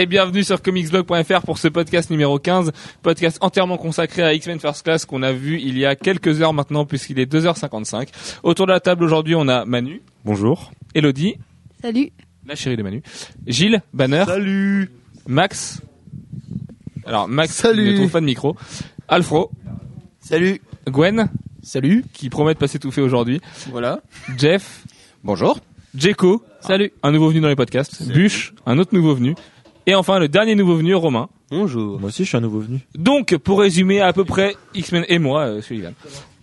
et bienvenue sur comicsblog.fr pour ce podcast numéro 15, podcast entièrement consacré à X-Men First Class qu'on a vu il y a quelques heures maintenant puisqu'il est 2h55. Autour de la table aujourd'hui on a Manu. Bonjour. Elodie. Salut. La chérie de Manu. Gilles, Banner. Salut. Max. Alors Max Salut. ne trouve pas de micro. Alfro. Salut. Gwen, Salut. qui promet de pas s'étouffer aujourd'hui. Voilà. Jeff. Bonjour. Jeko. Salut. Un nouveau venu dans les podcasts. Buche, un autre nouveau venu. Et enfin le dernier nouveau venu, Romain. Bonjour. Moi aussi, je suis un nouveau venu. Donc, pour résumer à peu près X-Men et moi, euh, Sullivan.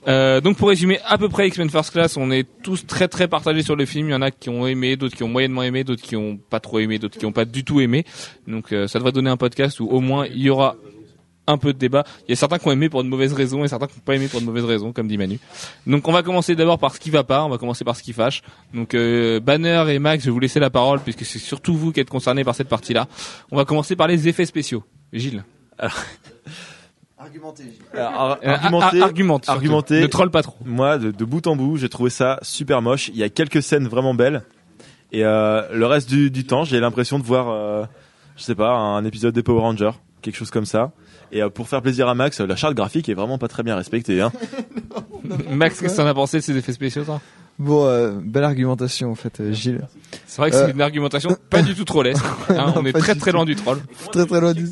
Euh, donc pour résumer à peu près X-Men First Class, on est tous très très partagés sur le film. Il y en a qui ont aimé, d'autres qui ont moyennement aimé, d'autres qui ont pas trop aimé, d'autres qui ont pas du tout aimé. Donc euh, ça devrait donner un podcast où au moins il y aura un peu de débat. Il y a certains qui ont aimé pour de mauvaises raisons et certains qui n'ont pas aimé pour de mauvaises raisons, comme dit Manu. Donc on va commencer d'abord par ce qui va pas, on va commencer par ce qui fâche. Donc euh, Banner et Max, je vais vous laisser la parole puisque c'est surtout vous qui êtes concernés par cette partie-là. On va commencer par les effets spéciaux. Gilles. Alors, Euh, argumenter, ar- argumente. surtout. argumenter. Ne troll pas trop. moi, de, de bout en bout, j'ai trouvé ça super moche. Il y a quelques scènes vraiment belles. Et euh, le reste du, du temps, j'ai l'impression de voir, euh, je sais pas, un épisode des Power Rangers, quelque chose comme ça. Et euh, pour faire plaisir à Max, la charte graphique est vraiment pas très bien respectée. Hein. Max, qu'est-ce que t'en as pensé de ces effets spéciaux, toi? Bon, euh, belle argumentation en fait, euh, Gilles. C'est vrai que c'est Euh. une argumentation pas du tout trollesque. Hein, on est très très tout. loin du troll. Très très loin du.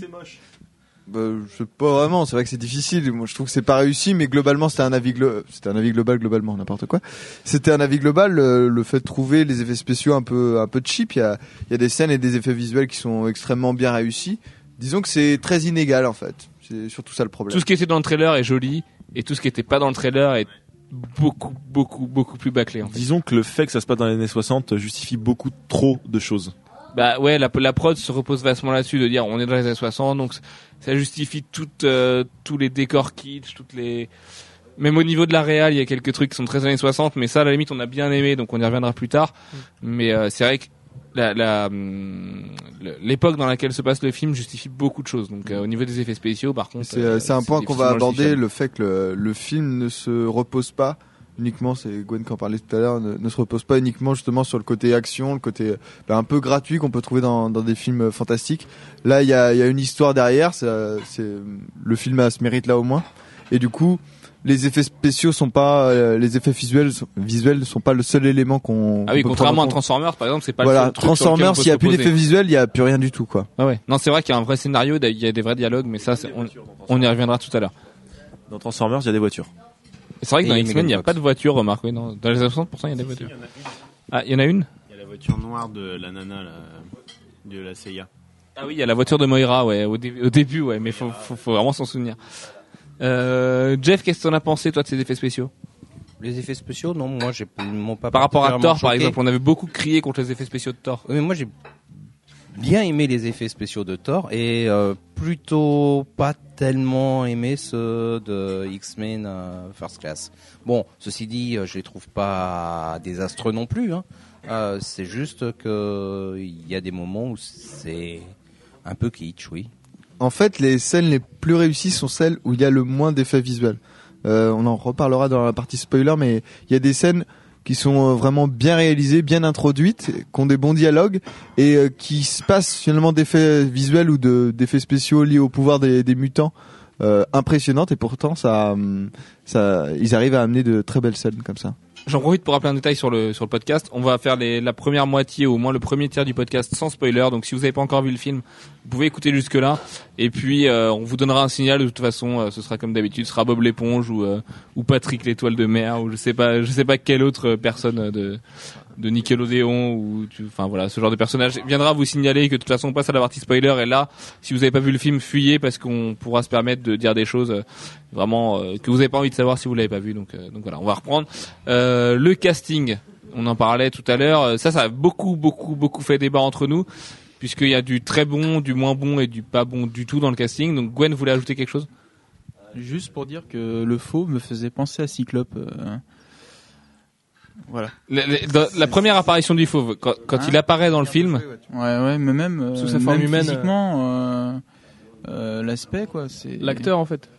Bah, je sais pas vraiment. C'est vrai que c'est difficile. Moi, je trouve que c'est pas réussi, mais globalement, c'était un avis glo- c'était un avis global globalement, n'importe quoi. C'était un avis global. Le, le fait de trouver les effets spéciaux un peu un peu cheap. Il y a il y a des scènes et des effets visuels qui sont extrêmement bien réussis. Disons que c'est très inégal en fait. C'est surtout ça le problème. Tout ce qui était dans le trailer est joli et tout ce qui était pas dans le trailer est beaucoup beaucoup beaucoup plus bâclé en fait. Disons que le fait que ça se passe dans les années 60 justifie beaucoup trop de choses. Bah ouais, la, la prod se repose vachement là-dessus de dire on est dans les années 60 donc ça justifie toutes euh, tous les décors kitsch, toutes les même au niveau de la réal, il y a quelques trucs qui sont très années 60 mais ça à la limite on a bien aimé donc on y reviendra plus tard. Mais euh, c'est vrai que la, la, hum, l'époque dans laquelle se passe le film justifie beaucoup de choses. Donc euh, au niveau des effets spéciaux, par contre, C'est euh, euh, c'est un point qu'on va aborder, le fait que le, le film ne se repose pas uniquement, c'est Gwen qui en parlait tout à l'heure, ne, ne se repose pas uniquement justement sur le côté action, le côté bah, un peu gratuit qu'on peut trouver dans, dans des films euh, fantastiques. Là, il y a, y a une histoire derrière, c'est, c'est le film a ce mérite là au moins. Et du coup, les effets spéciaux sont pas, euh, les effets visuels, sont- visuels ne sont pas le seul élément qu'on. Ah oui, contrairement à. Transformers, par exemple, c'est pas le Voilà, seul truc Transformers, s'il y a plus d'effets visuels, il y a plus rien du tout quoi. Ah ouais. Non, c'est vrai qu'il y a un vrai scénario, il y a des vrais dialogues, mais ça, on, on y reviendra tout à l'heure. Dans Transformers, il y a des voitures. C'est vrai que Et dans X-Men, il n'y a pas de voiture, remarque. Oui, non. Dans les années 60%, il y a des voitures. Ah, il y en a une Il y a la voiture noire de la nana là, de la CIA. Ah oui, il y a la voiture de Moira, ouais, au, dé- au début, ouais, mais faut, faut, faut vraiment s'en souvenir. Euh, Jeff, qu'est-ce que t'en as pensé, toi, de ces effets spéciaux? Les effets spéciaux, non, moi j'ai m'ont pas Par rapport à Thor, par exemple, on avait beaucoup crié contre les effets spéciaux de Thor. Mais moi j'ai bien aimé les effets spéciaux de Thor et euh, plutôt pas tellement aimé ceux de X-Men euh, First Class. Bon, ceci dit, je les trouve pas désastreux non plus. Hein. Euh, c'est juste que il y a des moments où c'est un peu kitsch, oui. En fait, les scènes les plus réussies sont celles où il y a le moins d'effets visuels. Euh, on en reparlera dans la partie spoiler, mais il y a des scènes qui sont euh, vraiment bien réalisées, bien introduites, qui ont des bons dialogues et euh, qui se passent finalement d'effets visuels ou de d'effets spéciaux liés au pouvoir des, mutants impressionnantes et pourtant hum, ils arrivent à amener de très belles scènes comme ça. J'en profite pour rappeler un détail sur le sur le podcast. On va faire les, la première moitié, ou au moins le premier tiers du podcast sans spoiler. Donc si vous n'avez pas encore vu le film, vous pouvez écouter jusque là. Et puis euh, on vous donnera un signal. De toute façon, euh, ce sera comme d'habitude, ce sera Bob l'éponge ou euh, ou Patrick l'étoile de mer ou je sais pas, je sais pas quelle autre personne euh, de de Nickelodeon ou tu- enfin voilà ce genre de personnage viendra vous signaler que de toute façon on passe à la partie spoiler. Et là si vous n'avez pas vu le film fuyez parce qu'on pourra se permettre de dire des choses euh, vraiment euh, que vous n'avez pas envie de savoir si vous l'avez pas vu. Donc euh, donc voilà on va reprendre. Euh, le casting on en parlait tout à l'heure. Ça ça a beaucoup beaucoup beaucoup fait débat entre nous puisqu'il y a du très bon du moins bon et du pas bon du tout dans le casting. Donc Gwen voulait ajouter quelque chose? Juste pour dire que le faux me faisait penser à Cyclope. Euh, Voilà. la, la- dans la première apparition du fauve quand, quand Hein il apparaît dans le film Ouais, ouais, mais même, euh, Sous sa forme même humaine, physiquement, euh, euh, l'aspect, quoi. C'est L'acteur en fait.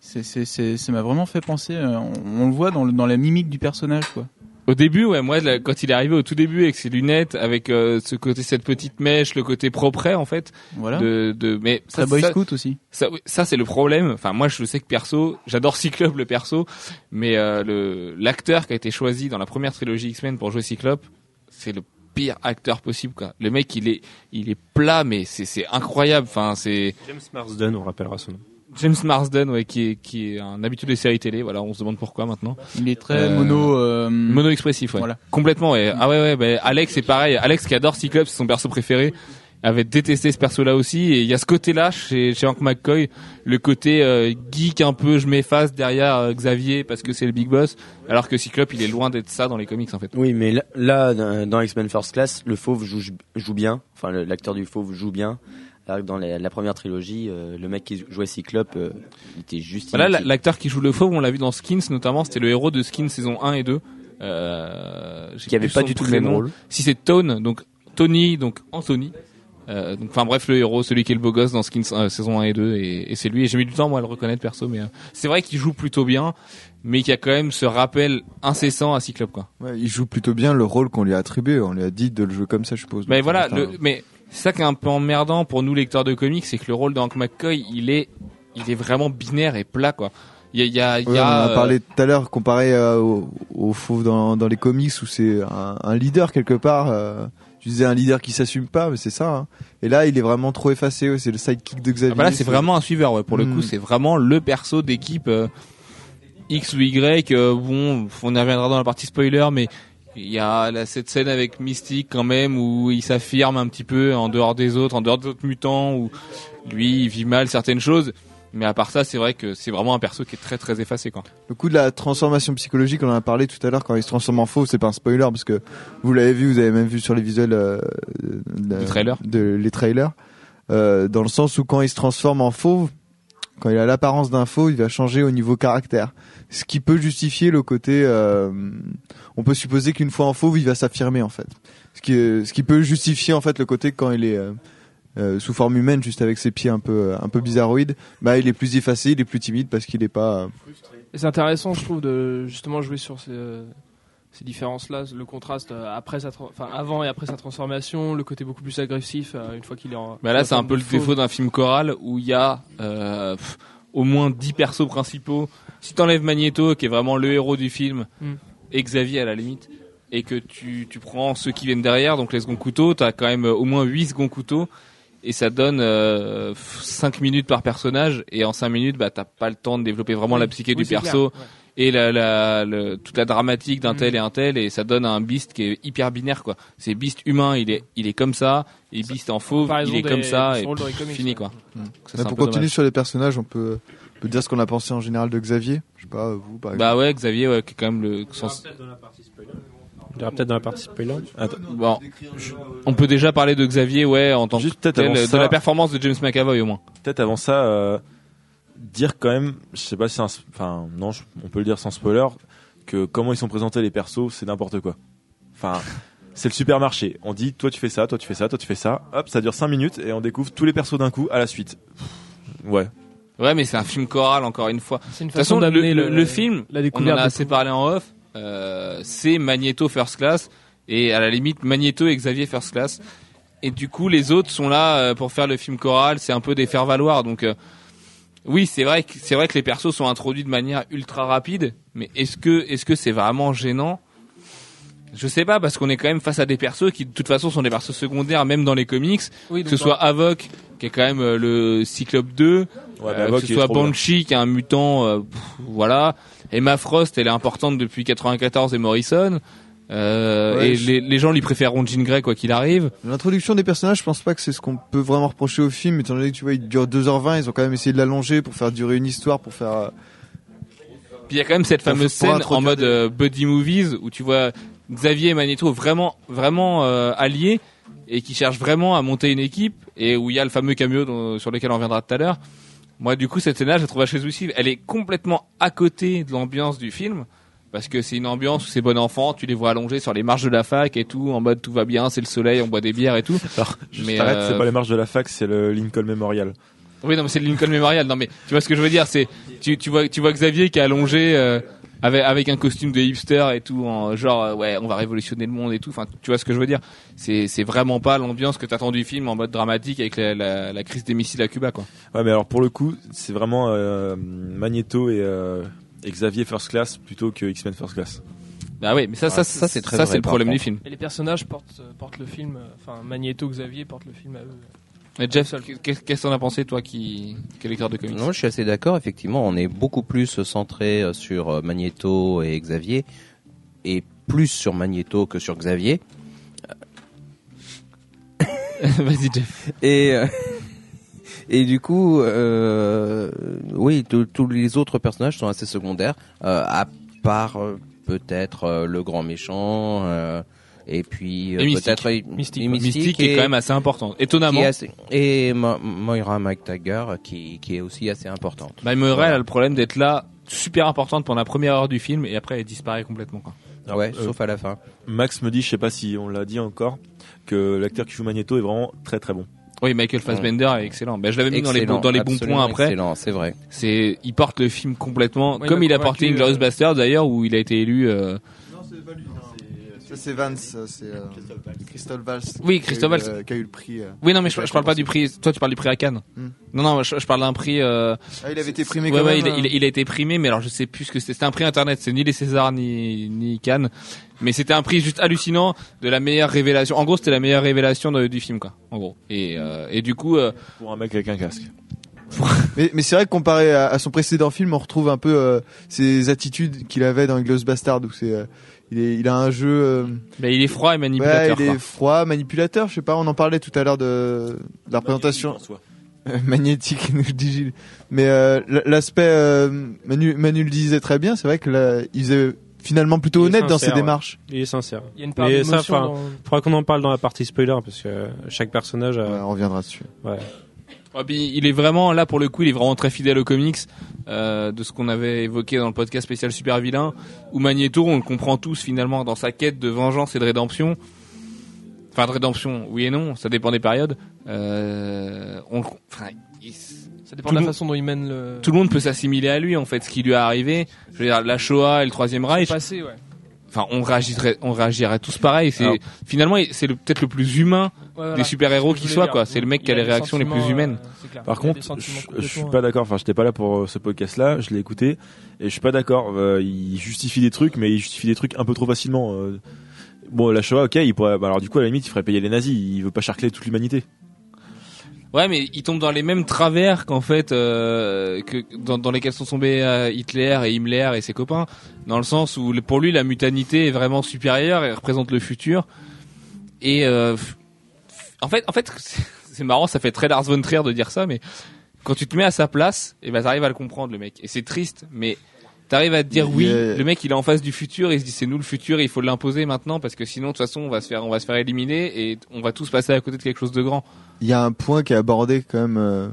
C'est, c'est, c'est, ça m'a vraiment fait penser. euh, on, on le voit dans, le, dans la mimique du personnage, quoi. Au début, ouais, moi, là, quand il est arrivé au tout début avec ses lunettes, avec euh, ce côté, cette petite mèche, le côté propre, en fait, Voilà. de, de, mais Ça, Boy ça, Scout aussi. ça, oui, ça, c'est le problème. Enfin, moi, je sais que perso, j'adore Cyclope le perso, mais euh, le l'acteur qui a été choisi dans la première trilogie X-Men pour jouer Cyclope, c'est le pire acteur possible, quoi. Le mec, il est, il est plat, mais c'est, c'est incroyable. Enfin, c'est James Marsden, on rappellera son nom. James Marsden, ouais, qui est, qui est un habitué des séries télé. Voilà, on se demande pourquoi maintenant. Il est très Euh, mono. euh, Mono expressif, ouais. Voilà. Complètement, ouais. Ah ouais, ouais. bah, Alex, c'est pareil. Alex qui adore Cyclope, c'est son perso préféré, avait détesté ce perso-là aussi. Et il y a ce côté-là chez, chez Hank McCoy, le côté euh, geek un peu, je m'efface derrière euh, Xavier parce que c'est le big boss, alors que Cyclope, il est loin d'être ça dans les comics en fait. Oui, mais là, là, dans X-Men First Class, le fauve joue, joue bien. Enfin, l'acteur du fauve joue bien. Alors que dans la, la première trilogie, euh, le mec qui jouait Cyclope, euh, il était juste. Voilà, l'acteur qui joue le fauve, on l'a vu dans Skins notamment, c'était le héros de Skins saison 1 et 2. Euh, j'ai qui avait pas du tout le même rôle. Si c'est Tone, donc Tony, donc Anthony. Euh, donc, enfin bref, le héros, celui qui est le beau gosse dans Skins euh, saison 1 et 2, et, et c'est lui. Et j'ai mis du temps moi à le reconnaître perso, mais euh, c'est vrai qu'il joue plutôt bien, mais qu'il y a quand même ce rappel incessant à Cyclope quoi. Ouais, il joue plutôt bien le rôle qu'on lui a attribué. On lui a dit de le jouer comme ça, je suppose. Mais voilà, le, mais c'est ça qui est un peu emmerdant pour nous lecteurs de comics, c'est que le rôle de Hank McCoy, il est, il est vraiment binaire et plat quoi. Il y a, il y a, il y on en a, a euh, parlé tout à l'heure comparé euh, au, au fauve dans, dans les comics où c'est un, un leader quelque part. euh, tu disais un leader qui s'assume pas, mais c'est ça. hein. Et là, il est vraiment trop effacé. ouais, c'est le sidekick de Xavier. Ah bah là, c'est vraiment un suiveur, ouais. Pour le coup, c'est vraiment le perso d'équipe euh, X ou Y. euh, bon, on y reviendra dans la partie spoiler, mais il y a là, cette scène avec Mystique quand même où il s'affirme un petit peu en dehors des autres, en dehors des autres mutants, où lui, il vit mal certaines choses. Mais à part ça, c'est vrai que c'est vraiment un perso qui est très très effacé, quoi. Le coup de la transformation psychologique, on en a parlé tout à l'heure quand il se transforme en fauve, c'est pas un spoiler parce que vous l'avez vu, vous avez même vu sur les visuels euh, de, trailer. de- les trailers, euh, dans le sens où quand il se transforme en fauve, quand il a l'apparence d'un fauve, il va changer au niveau caractère, ce qui peut justifier le côté. euh, on peut supposer qu'une fois en fauve, il va s'affirmer en fait, ce qui, ce qui peut justifier en fait le côté quand il est euh, euh, sous forme humaine, juste avec ses pieds un peu un peu bizarroïdes, bah il est plus effacé, il est plus timide parce qu'il est pas. euh, c'est intéressant, je trouve, de justement jouer sur ces, ces différences-là, le contraste euh, après sa, enfin avant et après sa transformation, le côté beaucoup plus agressif euh, une fois qu'il est en. Bah là, c'est un peu le défaut d'un film choral où il y a euh, pff, au moins 10 persos principaux. Si t'enlèves Magneto, qui est vraiment le héros du film, Mm. et Xavier à la limite, et que tu, tu prends ceux qui viennent derrière, donc les seconds couteaux, t'as quand même au moins 8 seconds couteaux, et ça donne euh, 5 minutes par personnage, et en 5 minutes, bah t'as pas le temps de développer vraiment la psyché Oui, du perso, clair, ouais. Et la, la, le- toute la dramatique d'un Mm. tel et un tel, et ça donne un Beast qui est hyper binaire, quoi. C'est Beast humain, il est, il est comme ça, et Beast en fauve, il est des- comme ça, et pff, comics, fini, ouais. quoi. Mm. Ça, Bah, pour continuer sur les personnages, on peut, on peut dire ce qu'on a pensé en général de Xavier. Je sais pas, vous, par exemple. Bah ouais, Xavier, ouais, qui est quand même le sens. Il y aura peut-être dans la partie spoiler. Bon, je- on peut déjà parler de Xavier, ouais, en tant Juste que tel, de ça- la performance de James McAvoy au moins. Peut-être avant ça, euh, dire quand même, je sais pas si c'est un, enfin non, je- on peut le dire sans spoiler, que comment ils sont présentés les persos, c'est n'importe quoi. Enfin, c'est le supermarché. On dit, toi tu fais ça, toi tu fais ça, toi tu fais ça. Hop, ça dure 5 minutes et on découvre tous les persos d'un coup à la suite. Ouais. Ouais, mais c'est un film choral encore une fois. C'est une De toute façon, le, d'amener le, le film, la on en découverte. a assez parlé en off, euh, c'est Magneto First Class et à la limite Magneto et Xavier First Class. Et du coup, les autres sont là euh, pour faire le film choral. C'est un peu des faire valoir. Donc, euh, oui, c'est vrai que c'est vrai que les persos sont introduits de manière ultra rapide. Mais est-ce que est-ce que c'est vraiment gênant? Je sais pas parce qu'on est quand même face à des persos qui de toute façon sont des persos secondaires même dans les comics. Oui, Que ce soit Havok qui est quand même euh, le Cyclope 2, Ouais, euh, Havok, que ce soit. Banshee qui est un mutant, euh, pff, voilà. Emma Frost, elle est importante depuis 94 et Morrison. Euh, Ouais, et je- les, les gens lui préféreront Jean Grey quoi qu'il arrive. L'introduction des personnages, je pense pas que c'est ce qu'on peut vraiment reprocher au film, étant donné que tu vois, il dure 2h20, ils ont quand même essayé de l'allonger pour faire durer une histoire, pour faire. euh, Puis il y a quand même cette fameuse scène en mode des- euh, buddy movies où tu vois Xavier et Magneto vraiment vraiment euh, alliés et qui cherchent vraiment à monter une équipe et où il y a le fameux cameo dont- sur lequel on reviendra tout à l'heure. Moi du coup cette scène-là je la trouve chez aussi elle est complètement à côté de l'ambiance du film parce que c'est une ambiance où c'est bon enfant, tu les vois allongés sur les marches de la fac et tout en mode tout va bien, c'est le soleil, on boit des bières et tout. Alors, juste Mais, arrête, euh, c'est pas les marches de la fac, c'est le Lincoln Memorial. Oui, non, mais c'est le Lincoln Memorial. Non, mais tu vois ce que je veux dire, c'est tu, tu vois tu vois Xavier qui est allongé, euh, avec avec un costume de hipster et tout, en genre euh, ouais, on va révolutionner le monde et tout. Enfin, tu vois ce que je veux dire C'est c'est vraiment pas l'ambiance que t'attends du film en mode dramatique avec la, la, la crise des missiles à Cuba, quoi. Ouais, mais alors pour le coup, c'est vraiment euh, Magneto et, euh, et Xavier First Class plutôt que X-Men First Class. Bah oui, mais ça, ça, ça, c'est très ça, c'est le problème du film. Et les personnages portent, euh, portent le film, euh, enfin Magneto, Xavier portent le film à eux. Et Jeff, qu'est- qu'est-ce que t'en as pensé toi qui qui est lecteur de comics? Non, je suis assez d'accord. Effectivement, on est beaucoup plus centré euh, sur Magneto et Xavier, et plus sur Magneto que sur Xavier. Vas-y Jeff. Et euh, et du coup, euh, oui, tous les autres personnages sont assez secondaires, euh, à part euh, peut-être euh, le grand méchant. euh, et puis euh, peut-être Mystique. Mystique est et- quand même assez important. Étonnamment. assez- et Mo- Moira McTaggart qui, qui est aussi assez importante. Bah, Moira, Voilà. elle a le problème d'être là, super importante pendant la première heure du film, et après elle disparaît complètement. Quoi. Alors, ouais, euh, sauf à la fin. Max me dit, je sais pas si on l'a dit encore, que l'acteur qui joue Magneto est vraiment très très bon. Oui, Michael Fassbender est excellent. Bah, je l'avais mis dans les, Excellent, bons- dans les bons points après. Excellent, c'est vrai. C'est, il porte le film complètement, Ouais, comme il a porté convaincu, Inglourious euh, Basterds d'ailleurs, où il a été élu. euh, Non, c'est pas lui. Ça, c'est Vance. C'est euh, Christophe Valls. Oui, Christophe Valls. Qui a eu le prix. euh. Oui, non, mais je, je parle pas du prix. Toi, tu parles du prix à Cannes. Hmm. Non, non, je, je parle d'un prix. Euh... Ah, il avait été primé ouais, quand ouais, même. il, a- il a- il a été primé, mais alors je sais plus ce que c'était. C'était un prix internet. C'est ni les Césars ni ni Cannes, mais c'était un prix juste hallucinant de la meilleure révélation. En gros, c'était la meilleure révélation de- du film, quoi. En gros. Et euh, et du coup, euh, Pour un mec avec un casque. Mais, mais c'est vrai que comparé à, à son précédent film, on retrouve un peu euh, ses attitudes qu'il avait dans Inglourious Bastard où c'est euh, il, est, il a un jeu euh, bah, il est froid et ouais, manipulateur. il quoi. est froid, manipulateur, je sais pas, on en parlait tout à l'heure de, de la présentation magnétique nous dit Gilles. Mais euh, l'aspect euh, Manu, Manu le disait très bien, c'est vrai que là, il faisait finalement plutôt Il est honnête dans ses ouais. démarches. Il est sincère. Il y a une part Mais ça, dans... faudra qu'on en parle dans la partie spoiler parce que chaque personnage Ouais, on reviendra dessus. Ouais. Ouais, puis il est vraiment là pour le coup, il est vraiment très fidèle aux comics euh, de ce qu'on avait évoqué dans le podcast spécial Super Vilain, où Magneto, on le comprend tous finalement dans sa quête de vengeance et de rédemption. Enfin, de rédemption, oui et non, ça dépend des périodes. Euh, on, le- enfin, il- Ça dépend de la façon dont il mène le. tout le monde peut s'assimiler à lui en fait, ce qui lui est arrivé. Je veux dire, la Shoah et le Troisième Reich. passé, ouais. Enfin, on réagirait, on réagirait tous pareil. C'est finalement, c'est peut-être le plus humain voilà. des super-héros qui voulais quoi. C'est le mec qui a les réactions les plus humaines. euh. Par contre, je, suis pas d'accord. Enfin, j'étais pas là pour euh, ce podcast-là. Je l'ai écouté et je suis pas d'accord. Euh, il justifie des trucs, mais il justifie des trucs un peu trop facilement. euh. Bon, la Shoah, ok, il pourrait. bah, alors du coup, à la limite, il ferait payer les nazis. Il veut pas charcler toute l'humanité. Ouais, mais il tombe dans les mêmes travers qu'en fait euh, que dans, dans lesquels sont tombés euh, Hitler et Himmler et ses copains, dans le sens où pour lui la mutanité est vraiment supérieure et représente le futur. Et euh, en fait, en fait, c'est- marrant, ça fait très Lars von Trier de dire ça, mais quand tu te mets à sa place, et ben t'arrives à le comprendre le mec. Et c'est triste, mais t'arrives à te dire oui, est- le mec il est en face du futur, et il se dit c'est nous le futur, il faut l'imposer maintenant parce que sinon de toute façon on va se faire, on va se faire éliminer et on va tous passer à côté de quelque chose de grand. Il y a un point qui est abordé quand même. euh,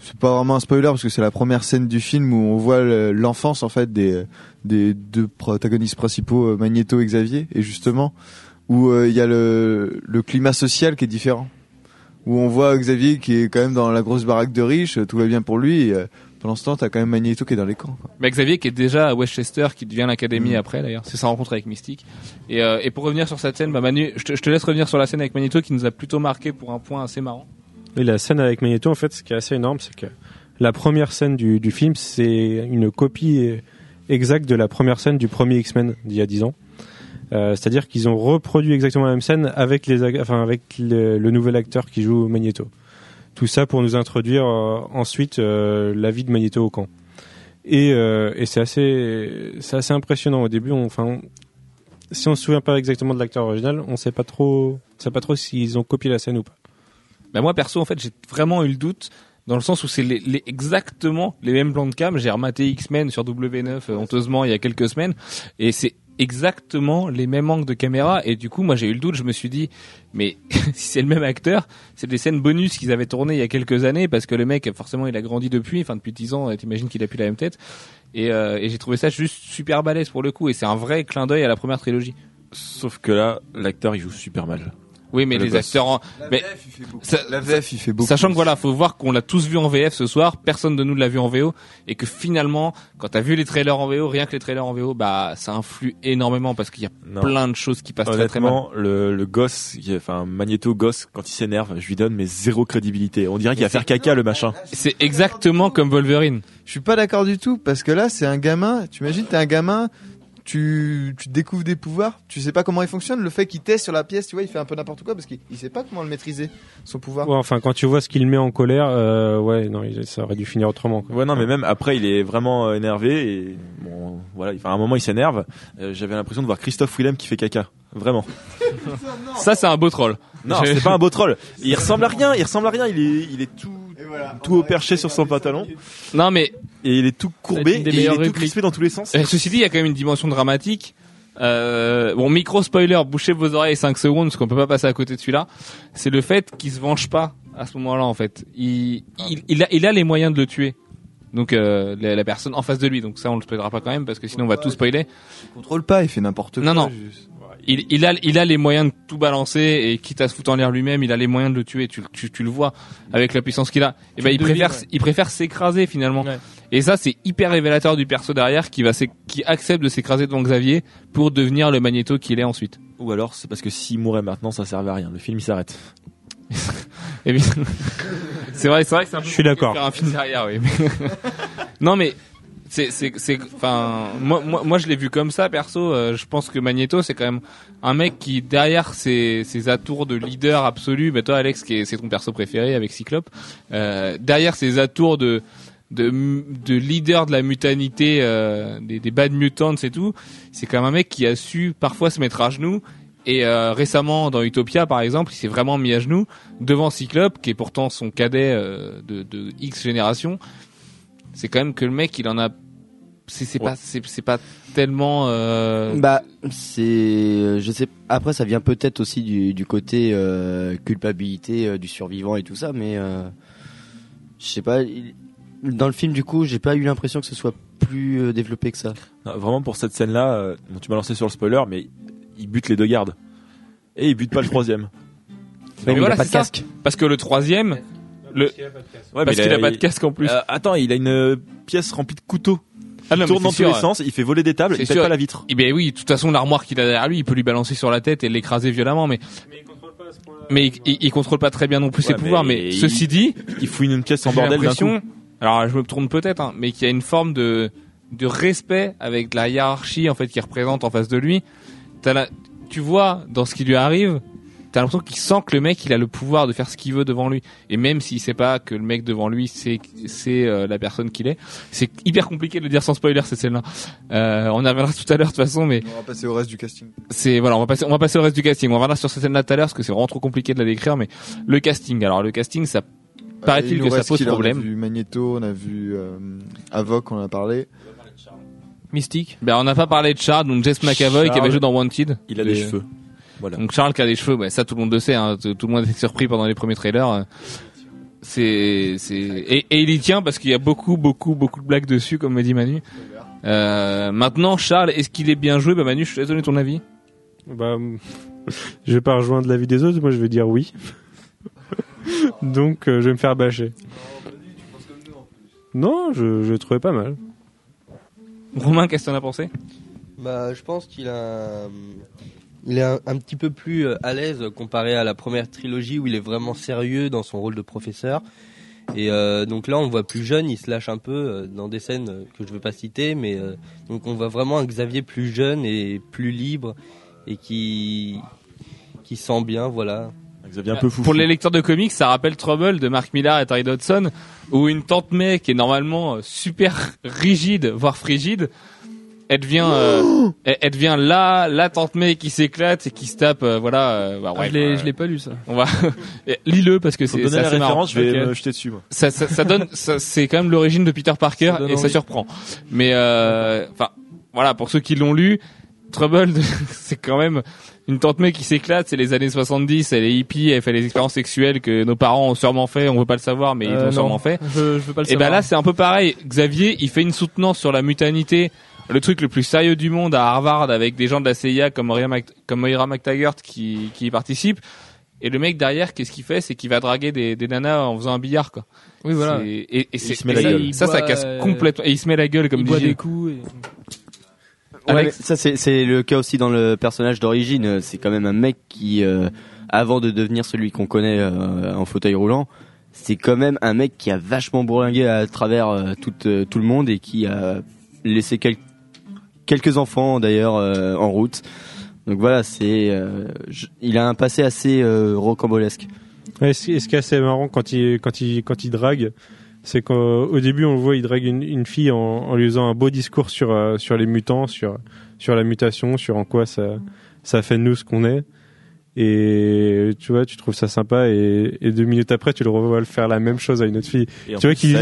c'est pas vraiment un spoiler parce que c'est la première scène du film où on voit le- l'enfance en fait des des deux protagonistes principaux, euh, Magneto et Xavier, et justement où euh, il y a le le climat social qui est différent. Où on voit Xavier qui est quand même dans la grosse baraque de riches, tout va bien pour lui. Et, euh, pendant ce temps, t'as quand même Magneto qui est dans les camps. quoi. Mais Xavier qui est déjà à Westchester, qui devient l'académie Mm. après d'ailleurs, c'est sa rencontre avec Mystique. Et, euh, et pour revenir sur cette scène, bah Manu, je te, je te laisse revenir sur la scène avec Magneto qui nous a plutôt marqué pour un point assez marrant. Et la scène avec Magneto, en fait, ce qui est assez énorme, c'est que la première scène du, du film, c'est une copie exacte de la première scène du premier X-Men d'il y a 10 ans. Euh, C'est-à-dire qu'ils ont reproduit exactement la même scène avec les, enfin avec le, nouvel acteur qui joue Magneto. Tout ça pour nous introduire euh, ensuite euh, la vie de Magneto au camp. Et, et c'est assez, assez impressionnant au début. Enfin, si on se souvient pas exactement de l'acteur original, on sait pas trop, on sait pas trop s'ils ont copié la scène ou pas. Bah moi perso en fait j'ai vraiment eu le doute dans le sens où c'est les, exactement les mêmes plans de cam. J'ai rematé X-Men sur W9 euh, honteusement il y a quelques semaines et c'est exactement les mêmes angles de caméra et du coup moi j'ai eu le doute. Je me suis dit mais si c'est le même acteur, c'est des scènes bonus qu'ils avaient tournées il y a quelques années parce que le mec forcément il a grandi depuis, enfin depuis 10 ans. T'imagines qu'il a plus la même tête et, euh, et j'ai trouvé ça juste super balèze pour le coup et c'est un vrai clin d'œil à la première trilogie. Sauf que là, l'acteur, il joue super mal. Oui, mais Le les gosse. acteurs, en... mais ça- La VF, il fait beaucoup. Sachant que voilà, faut voir qu'on l'a tous vu en VF ce soir, personne de nous l'a vu en VO, et que finalement, quand t'as vu les trailers en VO, rien que les trailers en VO, bah ça influe énormément parce qu'il y a Non. plein de choses qui passent très très mal. Honnêtement, le, le gosse, enfin Magneto gosse, quand il s'énerve, je lui donne mais zéro crédibilité. On dirait qu'il va faire caca le machin. C'est exactement comme Wolverine. Je suis pas d'accord du tout parce que là, c'est un gamin. Tu imagines, t'es un gamin. Tu, tu découvres des pouvoirs, tu sais pas comment ils fonctionnent. Le fait qu'il teste sur la pièce, tu vois, il fait un peu n'importe quoi parce qu'il il sait pas comment le maîtriser, son pouvoir. Ouais, enfin, quand tu vois ce qu'il met en colère, euh, ouais, non, il- ça aurait dû finir autrement. Quoi. Ouais non mais même après il est vraiment euh, énervé et bon voilà, enfin à un moment il s'énerve. Euh, J'avais l'impression de voir Christophe Willem qui fait caca. Vraiment. Ça c'est un beau troll. Non, J'ai- c'est pas un beau troll. Il ressemble à rien, il ressemble à rien, il est il est tout tout au perché sur son pantalon Non mais et il est tout courbé et il est tout crispé dans tous les sens. ceci dit, il y a quand même une dimension dramatique. Euh, bon, micro spoiler, bouchez vos oreilles 5 secondes parce qu'on peut pas passer à côté de celui-là. C'est le fait qu'il se venge pas à ce moment-là en fait. Il, il, il a, il a les moyens de le tuer. Donc euh, la, la personne en face de lui. Donc ça on le spoilera pas quand même parce que sinon on va tout spoiler. Il contrôle pas, il fait n'importe quoi. Non, non. juste. il, il a il a les moyens de tout balancer et quitte à se foutre en l'air lui-même, il a les moyens de le tuer. Tu, tu, tu le vois avec la puissance qu'il a. Et ben il préfère ouais. il préfère s'écraser finalement. Ouais. Et ça c'est hyper révélateur du perso derrière qui va qui accepte de s'écraser devant Xavier pour devenir le magnéto qu'il est ensuite. Ou alors c'est parce que s'il mourait maintenant ça servait à rien. Le film il s'arrête. Et puis- c'est vrai c'est vrai que c'est un peu Je suis d'accord. un film derrière oui. non mais c'est c'est c'est enfin moi moi moi je l'ai vu comme ça perso euh, je pense que Magneto c'est quand même un mec qui derrière ses ses atours de leader absolu bah toi Alex qui est c'est ton perso préféré avec Cyclope euh, derrière ses atours de de, de leader de la mutanité euh, des, des bad mutants et tout c'est quand même un mec qui a su parfois se mettre à genoux et euh, récemment dans Utopia par exemple il s'est vraiment mis à genoux devant Cyclope qui est pourtant son cadet euh, de, de X génération c'est quand même que le mec il en a c'est Ouais. pas c'est pas tellement euh, Bah, c'est, je sais. Après, ça vient peut-être aussi du, du côté euh, culpabilité euh, du survivant et tout ça, mais euh, je sais pas. il- Dans le film, du coup, j'ai pas eu l'impression que ce soit plus euh, développé que ça. Non, vraiment pour cette scène là, tu m'as lancé sur le spoiler mais il bute les deux gardes. Et il bute pas le troisième. mais il voilà, a pas de ça. casque. parce que le troisième le Ouais, parce qu'il a pas de casque en plus Euh, attends, il a une pièce remplie de couteaux. ah non, Il tourne dans tous les sens, il fait voler des tables, il pète pas la vitre. Eh ben oui, de toute façon l'armoire qu'il a derrière lui, il peut lui balancer sur la tête et l'écraser violemment, mais mais il, il, il contrôle pas très bien non plus ses Ouais, pouvoirs. Mais il- ceci dit, Il fouine une pièce en bordel d'un coup. Alors je me trompe peut-être, hein, mais qu'il y a une forme de de respect avec la hiérarchie en fait qui représente en face de lui. T'as la, tu vois dans ce qui lui arrive, t'as l'impression qu'il sent que le mec il a le pouvoir de faire ce qu'il veut devant lui. Et même s'il sait pas que le mec devant lui c'est c'est euh, la personne qu'il est, c'est hyper compliqué de le dire sans spoiler cette scène-là. Euh, on y reviendra tout à l'heure de toute façon, mais On va passer au reste du casting. c'est voilà, on va passer on va passer au reste du casting. On reviendra sur cette scène-là tout à l'heure parce que c'est vraiment trop compliqué de la décrire. Mais le casting, alors le casting, ça paraît-il Il que ça pose problème. On a vu Magneto, on a vu euh, Avoc, on en a parlé. Mystique. Ben on n'a pas parlé de Charles, donc Jess McAvoy qui avait joué dans Wanted. Il a des cheveux. Voilà. Donc Charles qui a des cheveux, ben, ça tout le monde le sait, hein, tout tout le monde était surpris pendant les premiers trailers. euh, C'est, c'est, et, et il y tient parce qu'il y a beaucoup, beaucoup, beaucoup de blagues dessus, comme me dit Manu. Euh, maintenant, Charles, est-ce qu'il est bien joué? Ben Manu, je te laisse donner ton avis. Bah, je vais pas rejoindre l'avis des autres, moi je vais dire oui. Donc euh, je vais me faire bâcher. Non, je, je le trouvais pas mal. Romain, qu'est-ce que t'en as pensé? Bah, je pense qu'il a, il est un, un petit peu plus euh, à l'aise comparé à la première trilogie où il est vraiment sérieux dans son rôle de professeur. Et euh, donc là, on le voit plus jeune, il se lâche un peu dans des scènes que je veux pas citer, mais euh, donc on voit vraiment un Xavier plus jeune et plus libre et qui qui sent bien, voilà. Xavier un peu fou. Pour les lecteurs de comics, ça rappelle Trouble de Mark Millar et Terry Dodson, où une tante May qui est normalement euh, super rigide, voire frigide, elle devient, euh, elle, elle devient la, la tante May qui s'éclate et qui se tape, euh, voilà. euh, bah, Ah, ouais, je l'ai, euh, je l'ai pas lu ça. On va, lis-le parce que c'est donner c'est la assez marrant. référence, je vais Ok. me jeter dessus. Moi. Ça, ça, ça donne, ça, c'est quand même l'origine de Peter Parker Ça et ça surprend. Mais euh, enfin, voilà, pour ceux qui l'ont lu, Trouble, c'est quand même une tante May qui s'éclate. C'est les années 70, elle est hippie, elle fait les expériences sexuelles que nos parents ont sûrement fait. On veut pas le savoir, mais ils Euh, non, sûrement fait. Je, je veux pas le Et ben là, c'est un peu pareil. Xavier, il fait une soutenance sur la mutanité, le truc le plus sérieux du monde à Harvard avec des gens de la CIA comme Moira, Mac- comme Moira McTaggart qui, qui y participent. Et le mec derrière, qu'est-ce qu'il fait? C'est qu'il va draguer des, des nanas en faisant un billard, quoi. Oui, voilà. Et, et c'est se met et la ça, gueule. Ça, casse euh, complètement. Et il se met la gueule, comme il boit des coups. Alex ça c'est le cas aussi dans le personnage d'origine. C'est quand même un mec qui, euh, avant de devenir celui qu'on connaît euh, en fauteuil roulant, c'est quand même un mec qui a vachement bourlingué à travers euh, tout euh, tout le monde et qui a laissé quel- quelques enfants d'ailleurs euh, en route. Donc voilà, c'est euh, il a un passé assez euh, rocambolesque. Ouais, ce qui est assez marrant quand il, quand il, quand il drague, c'est qu'au début on le voit, il drague une, une fille en, en lui faisant un beau discours sur, euh, sur les mutants, sur, sur la mutation, sur en quoi ça, ça fait de nous ce qu'on est. Et tu vois, tu trouves ça sympa et, et deux minutes après, tu le revois le faire la même chose à une autre fille. Et Tu vois qu'il-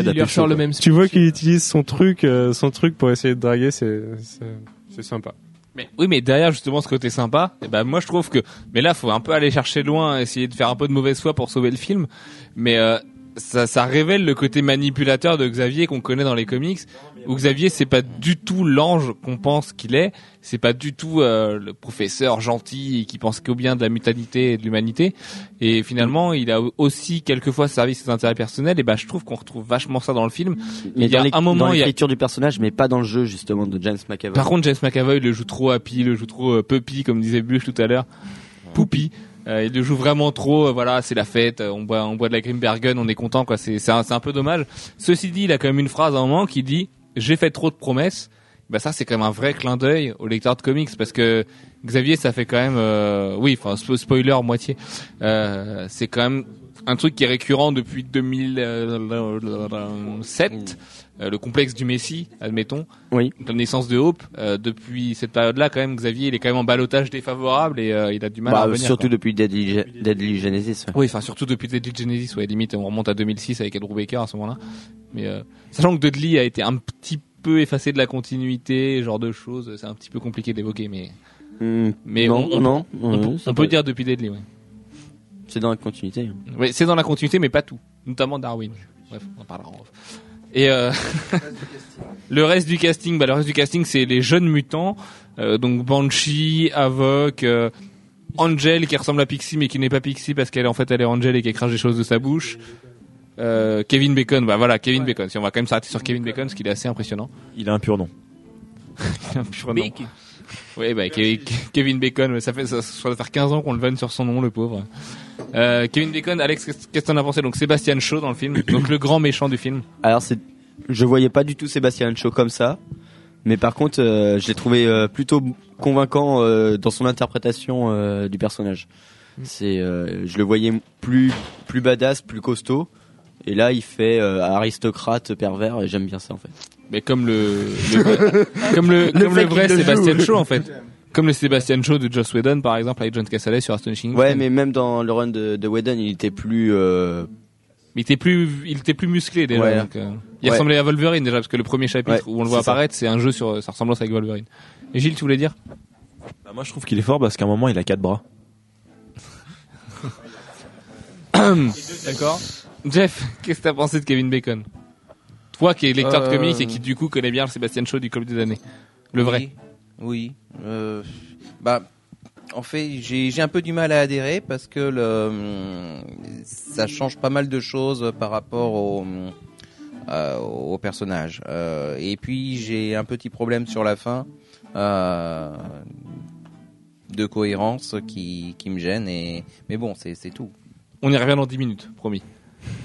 le même Tu vois qu'il utilise son truc, euh, son truc pour essayer de draguer, c'est, c'est, c'est sympa. Mais oui, mais derrière justement ce côté sympa, et ben moi je trouve que, mais là faut un peu aller chercher loin, essayer de faire un peu de mauvaise foi pour sauver le film, mais euh, ça, ça révèle le côté manipulateur de Xavier qu'on connaît dans les comics, où Xavier c'est pas du tout l'ange qu'on pense qu'il est, c'est pas du tout euh, le professeur gentil qui pense qu'au bien de la mutanité et de l'humanité, et finalement il a aussi quelquefois servi ses intérêts personnels, et ben je trouve qu'on retrouve vachement ça dans le film. Mais Il y a un moment, dans il y a- l'écriture du personnage, mais pas dans le jeu justement de James McAvoy. Par contre, James McAvoy le joue trop happy, le joue trop euh, puppy, comme disait Bush tout à l'heure. Poupy. Euh, il le joue vraiment trop. euh, voilà, c'est la fête. euh, on boit, on boit de la Grimbergen, on est content, quoi. C'est, c'est un, peu dommage. Ceci dit, il a quand même une phrase à un moment qui dit "J'ai fait trop de promesses." Bah ça, c'est quand même un vrai clin d'œil au lecteur de comics parce que Xavier, ça fait quand même, euh, oui, enfin spo- spoiler moitié. Euh, c'est quand même un truc qui est récurrent depuis 2007. Euh, le complexe du Messie, admettons Oui. la naissance de Hope, euh, depuis cette période-là, quand même, Xavier, il est quand même en balotage défavorable et euh, il a du mal à Bah, revenir. surtout quoi. depuis Deadly, Ge- Deadly Genesis. ouais. Oui, enfin surtout depuis Deadly Genesis, ouais, limite on remonte à 2006 avec Andrew Baker à ce moment-là. Mais sachant que Dudley a été un petit peu effacé de la continuité, genre de choses, c'est un petit peu compliqué d'évoquer, mais Hmm, mais non, on, on- non, on, peut- dire depuis Deadly, ouais. C'est dans la continuité. hein. Oui, c'est dans la continuité, mais pas tout, notamment Darwin. Bref, on en parlera en off. Et euh, le reste du casting, bah le reste du casting, c'est les jeunes mutants, euh, donc Banshee, Avoc, euh, Angel qui ressemble à Pixie mais qui n'est pas Pixie parce qu'elle en fait elle est Angel et qui crache des choses de sa bouche. Euh, Kevin Bacon, bah voilà Kevin Bacon. Si on va quand même s'arrêter sur Kevin Bacon, parce qu'il est assez impressionnant. Il a un pur nom. Un pur nom. Oui, bah Ke- Kevin Bacon, ça fait ça, faire 15 ans qu'on le vanne sur son nom, le pauvre. Euh, Kevin Bacon, Alex, qu'est-ce qu'est-ce que t'en as pensé? Donc Sébastien Shaw dans le film, donc le grand méchant du film. Alors c'est, je voyais pas du tout Sébastien Shaw comme ça, mais par contre, euh, je l'ai trouvé euh, plutôt convaincant euh, dans son interprétation du personnage. C'est, euh, je le voyais plus plus badass, plus costaud, et là il fait euh, aristocrate pervers, et j'aime bien ça en fait. Mais comme le, le vrai- comme le, comme le vrai Sébastien. Shaw en fait. Comme le Sébastien Shaw de Joss Whedon par exemple avec John Cassaday sur Astonishing. Ouais, X-Men. mais même dans le run de, de Whedon, il était plus. euh, il était plus, il était plus musclé déjà. Ouais. donc, euh, il Ouais. ressemblait à Wolverine déjà parce que le premier chapitre Ouais, où on le voit ça. apparaître, c'est un jeu sur sa ressemblance avec Wolverine. Et Gilles, tu voulais dire? Bah, moi, je trouve qu'il est fort parce qu'à un moment, il a quatre bras. D'accord. Jeff, qu'est-ce que t'as pensé de Kevin Bacon? Toi qui es lecteur de Euh, comics et qui du coup connais bien le Sébastien Shaw du Club des années. Le vrai. Oui. Euh, bah, en fait, j'ai un peu du mal à adhérer parce que le, ça change pas mal de choses par rapport au, euh, au personnage. Euh, et puis j'ai un petit problème sur la fin euh, de cohérence qui, qui me gêne. Et mais bon, c'est tout. On y revient dans 10 minutes, promis.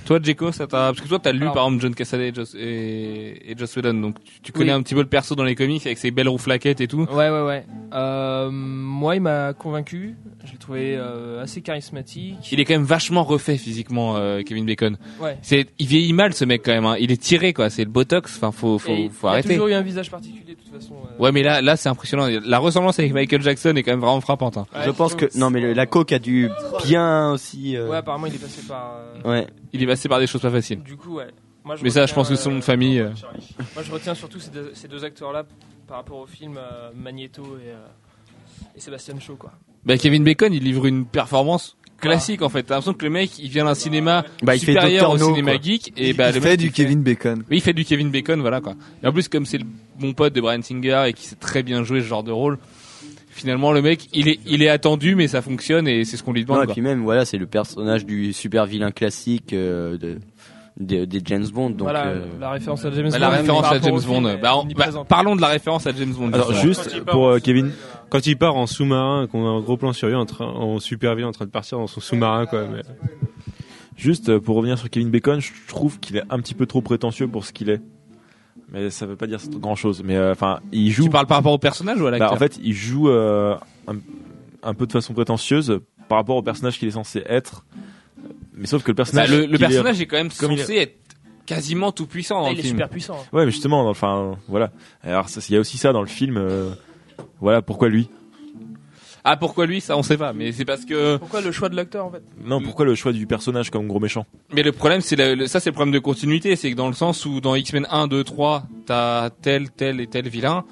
Toi, Jeko, ça t'a, parce que toi, t'as lu Alors- par exemple John Cassaday et Joss, et, et Joss Whedon, donc tu, tu connais Oui. un petit peu le perso dans les comics avec ses belles roues flaquettes et tout. Ouais, ouais, ouais. Euh, moi, il m'a convaincu. Je l'ai trouvé euh, assez charismatique. Il est quand même vachement refait physiquement, euh, Kevin Bacon. Ouais. C'est, il vieillit mal ce mec quand même. Hein. Il est tiré quoi. C'est le botox. Enfin, faut, faut, Et faut il a arrêter. toujours eu un visage particulier de toute façon. euh. Ouais, mais là, là, c'est impressionnant. La ressemblance avec Michael Jackson est quand même vraiment frappante. Hein. Ouais, je pense que non, mais le- la coke a dû bien aussi. euh, Ouais, apparemment, il est passé par. euh, ouais. Il est passé par des choses pas faciles. Du coup, ouais. Moi, Mais ça, je pense que c'est son nom de euh, famille. euh. Moi, je retiens surtout ces deux, ces deux acteurs-là par rapport au film euh, Magneto et, euh, et Sébastien Shaw, quoi. Bah, Kevin Bacon, il livre une performance classique en fait. T'as l'impression que le mec, il vient d'un cinéma Bah, il fait supérieur au. No, cinéma quoi. geek et bah il le fait mec, du il Kevin Bacon. Oui, il fait du Kevin Bacon, voilà quoi. Et en plus, comme c'est le bon pote de Brian Singer et qui sait très bien jouer ce genre de rôle, finalement le mec il est il est attendu mais ça fonctionne et c'est ce qu'on lui demande Non, et puis même, voilà, c'est le personnage du super vilain classique euh, de, de- des James Bond. Donc, voilà, euh, la référence à James Bah, Bond. la référence à James Bond bah, on- bah, parlons de la référence à James Bond Alors juste pour euh, Kevin, Quand il part en sous-marin, qu'on a un gros plan sur lui en, train, en super vilain en train de partir dans son sous-marin, quoi. Mais... juste pour revenir sur Kevin Bacon, je trouve qu'il est un petit peu trop prétentieux pour ce qu'il est. Mais ça veut pas dire grand chose. Mais euh, enfin, il joue. tu parles par rapport au personnage ou à Bah, l'acteur en fait, il joue euh, un, un peu de façon prétentieuse par rapport au personnage qu'il est censé être. Mais sauf que le Bah, personnage. le, le est- personnage est quand même comme il censé être quasiment tout puissant dans Ah, le il est film super puissant. Ouais, mais justement, enfin, voilà. Alors, il y a aussi ça dans le film. euh, voilà, pourquoi lui? Ah pourquoi lui ça on sait pas mais c'est parce que Pourquoi le choix de l'acteur en fait Non, pourquoi le choix du personnage comme gros méchant Mais le problème, c'est le- ça, c'est le problème de continuité, c'est que dans le sens où dans X-Men 1, 2, 3, t'as tel, tel et tel vilain,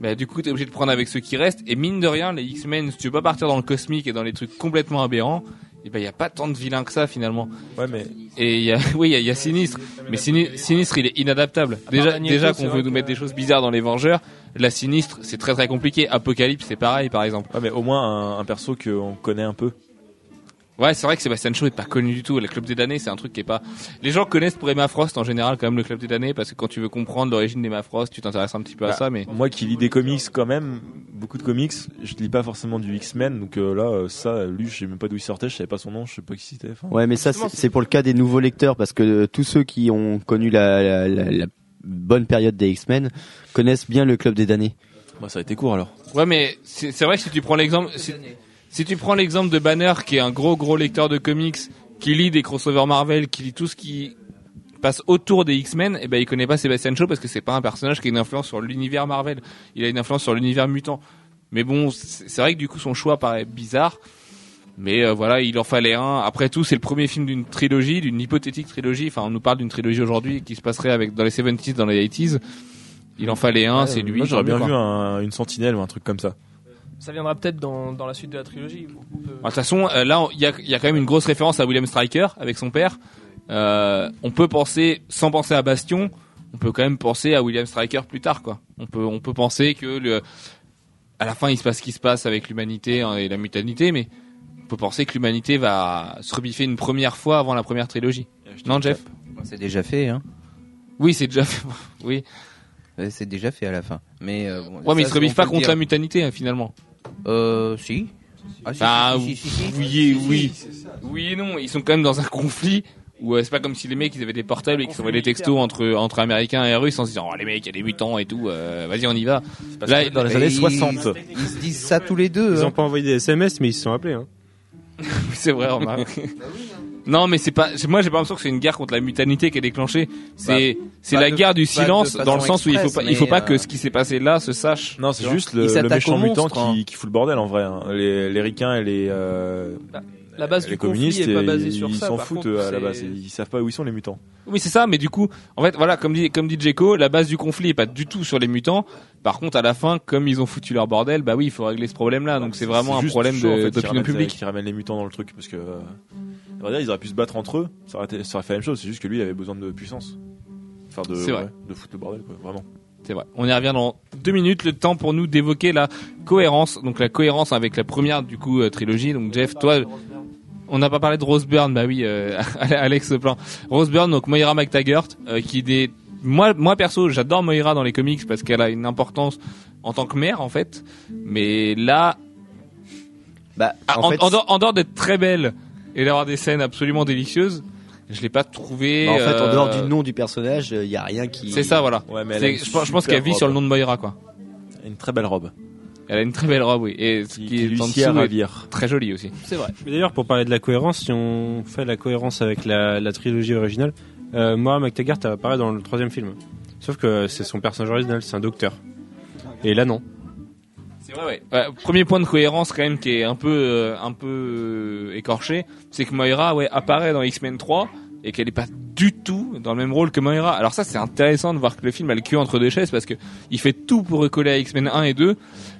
bah, du coup, t'es obligé de prendre avec ceux qui restent. Et mine de rien, les X-Men, si tu veux pas partir dans le cosmique et dans les trucs complètement aberrants, et ben, il y a pas tant de vilains que ça, finalement. Ouais, mais Et il y a, oui, il y y a Sinistre. Mais Sini- Sinistre, il est inadaptable. Déjà, déjà qu'on veut nous mettre des choses bizarres dans les Vengeurs, la Sinistre, c'est très très compliqué. Apocalypse, c'est pareil, par exemple. ouais, mais au moins un, un perso qu'on connaît un peu. Ouais, c'est vrai que Sébastien Shaw est pas connu du tout. Le Club des damnés, c'est un truc qui est pas. Les gens connaissent pour Emma Frost en général quand même le Club des damnés parce que quand tu veux comprendre l'origine d'Emma Frost, tu t'intéresses un petit peu à Bah, ça. Mais Moi qui lis des comics quand même, beaucoup de comics, je lis pas forcément du X-Men, donc euh, là, euh, ça, lui, je sais même pas d'où il sortait, je savais pas son nom, je sais pas qui c'était. enfin. Ouais, mais ça, c'est pour le cas des nouveaux lecteurs, parce que euh, tous ceux qui ont connu la, la, la- la bonne période des X-Men connaissent bien le club des damnés. Bah, ça a été court alors. ouais, mais c'est c'est vrai que si tu prends l'exemple, si, si tu prends l'exemple de Banner, qui est un gros gros lecteur de comics, qui lit des crossovers Marvel, qui lit tout ce qui passe autour des X-Men, et ben il connaît pas Sébastien Shaw parce que c'est pas un personnage qui a une influence sur l'univers Marvel. Il a une influence sur l'univers mutant. Mais bon, c'est vrai que du coup son choix paraît bizarre. Mais euh, voilà, il en fallait un. Après tout, c'est le premier film d'une trilogie, d'une hypothétique trilogie. Enfin, on nous parle d'une trilogie aujourd'hui qui se passerait avec dans les 70s, dans les 80s. Il en fallait un, Ouais, c'est lui. Moi, j'aurais bien vu un- une sentinelle ou un truc comme ça. Ça viendra peut-être dans, dans la suite de la trilogie. Euh, Bah, De toute façon, euh, là, on- il y a, il y a quand même une grosse référence à William Stryker avec son père. Euh, on peut penser, sans penser à Bastion, on peut quand même penser à William Stryker plus tard, quoi. On peut, on peut penser que le, à la fin, il se passe ce qui se passe avec l'humanité hein, et la mutanité, mais on peut penser que l'humanité va se rebiffer une première fois avant la première trilogie. Non, Jeff C'est déjà fait, hein. Oui, c'est déjà fait. Oui. C'est déjà fait à la fin. Mais euh, bon, Ouais, mais il se rebiffe pas contre la mutanité, hein, finalement. Euh, si. Ah, si, Ah, si, si, si, si, si. oui, oui. Oui et non, ils sont quand même dans un conflit où euh, c'est pas comme si les mecs ils avaient des portables et qu'ils s'envoyaient des textos entre entre américains et russes en se disant oh les mecs il y a des mutants et tout euh, vas-y on y va. Là, dans les années ils- 60. Ils se disent ça tous les deux. Ils hein. ont pas envoyé des SMS, mais ils se sont appelés. Hein. c'est vrai remarque. Non mais c'est pas moi j'ai pas l'impression que c'est une guerre contre la mutanité qui est déclenchée. C'est c'est pas la de- guerre du silence dans le sens où il faut pas il faut pas que euh, ce qui s'est passé là se sache. Non, c'est juste le, le méchant mutant monstres, hein. qui, qui fout le bordel en vrai. hein. Les, les ricains et les, euh, La base les du conflit est pas et basée ils sur ça. s'en par foutent contre, euh, à la base. Ils savent pas où ils sont les mutants. Oui, c'est ça, mais du coup, en fait, voilà, comme dit, comme dit Jeko, la base du conflit est pas du tout sur les mutants. Par contre, à la fin, comme ils ont foutu leur bordel, bah oui, il faut régler ce problème-là. Donc c'est vraiment un problème d'opinion publique. Qui ramènent les mutants dans le truc parce que. euh, ils auraient pu se battre entre eux. Ça aurait, été- ça aurait fait la même chose. C'est juste que lui, il avait besoin de puissance. Enfin, de, C'est vrai. ouais, de foutre le bordel, quoi. Vraiment. C'est vrai. On y revient dans deux minutes. Le temps pour nous d'évoquer la cohérence. Donc la cohérence avec la première du coup euh, trilogie. Donc Jeff, toi, on n'a pas parlé de Rose Byrne. Bah oui, euh, Alex Plan. Rose Byrne, donc Moira McTaggart, euh, qui des moi, moi perso, j'adore Moira dans les comics parce qu'elle a une importance en tant que mère en fait. Mais là, Bah, Ah, en en, fait, en dehors, en dehors d'être très belle et d'avoir des scènes absolument délicieuses, je l'ai pas trouvé. bah, en fait, en euh, dehors du nom du personnage, il y a rien qui. C'est ça, voilà. Ouais, mais Je, pense- je pense qu'elle vit sur le nom de Moira, quoi. Une très belle robe. Elle a une très belle robe, oui. Et ce Qui, qui, qui est lui en à est très joli aussi. C'est vrai. Mais d'ailleurs, pour parler de la cohérence, si on fait la cohérence avec la, la trilogie originale, euh, Moira McTaggart apparaît dans le troisième film. Sauf que c'est son personnage original, c'est un docteur. Et là, non. C'est vrai, ouais. Ouais, Premier point de cohérence quand même qui est un peu, euh, un peu euh, écorché, c'est que Moira, ouais, apparaît dans X-Men 3 et qu'elle est pas du tout dans le même rôle que Moira. Alors ça, c'est intéressant de voir que le film a le cul entre deux chaises parce que il fait tout pour recoller à X-Men 1 et 2.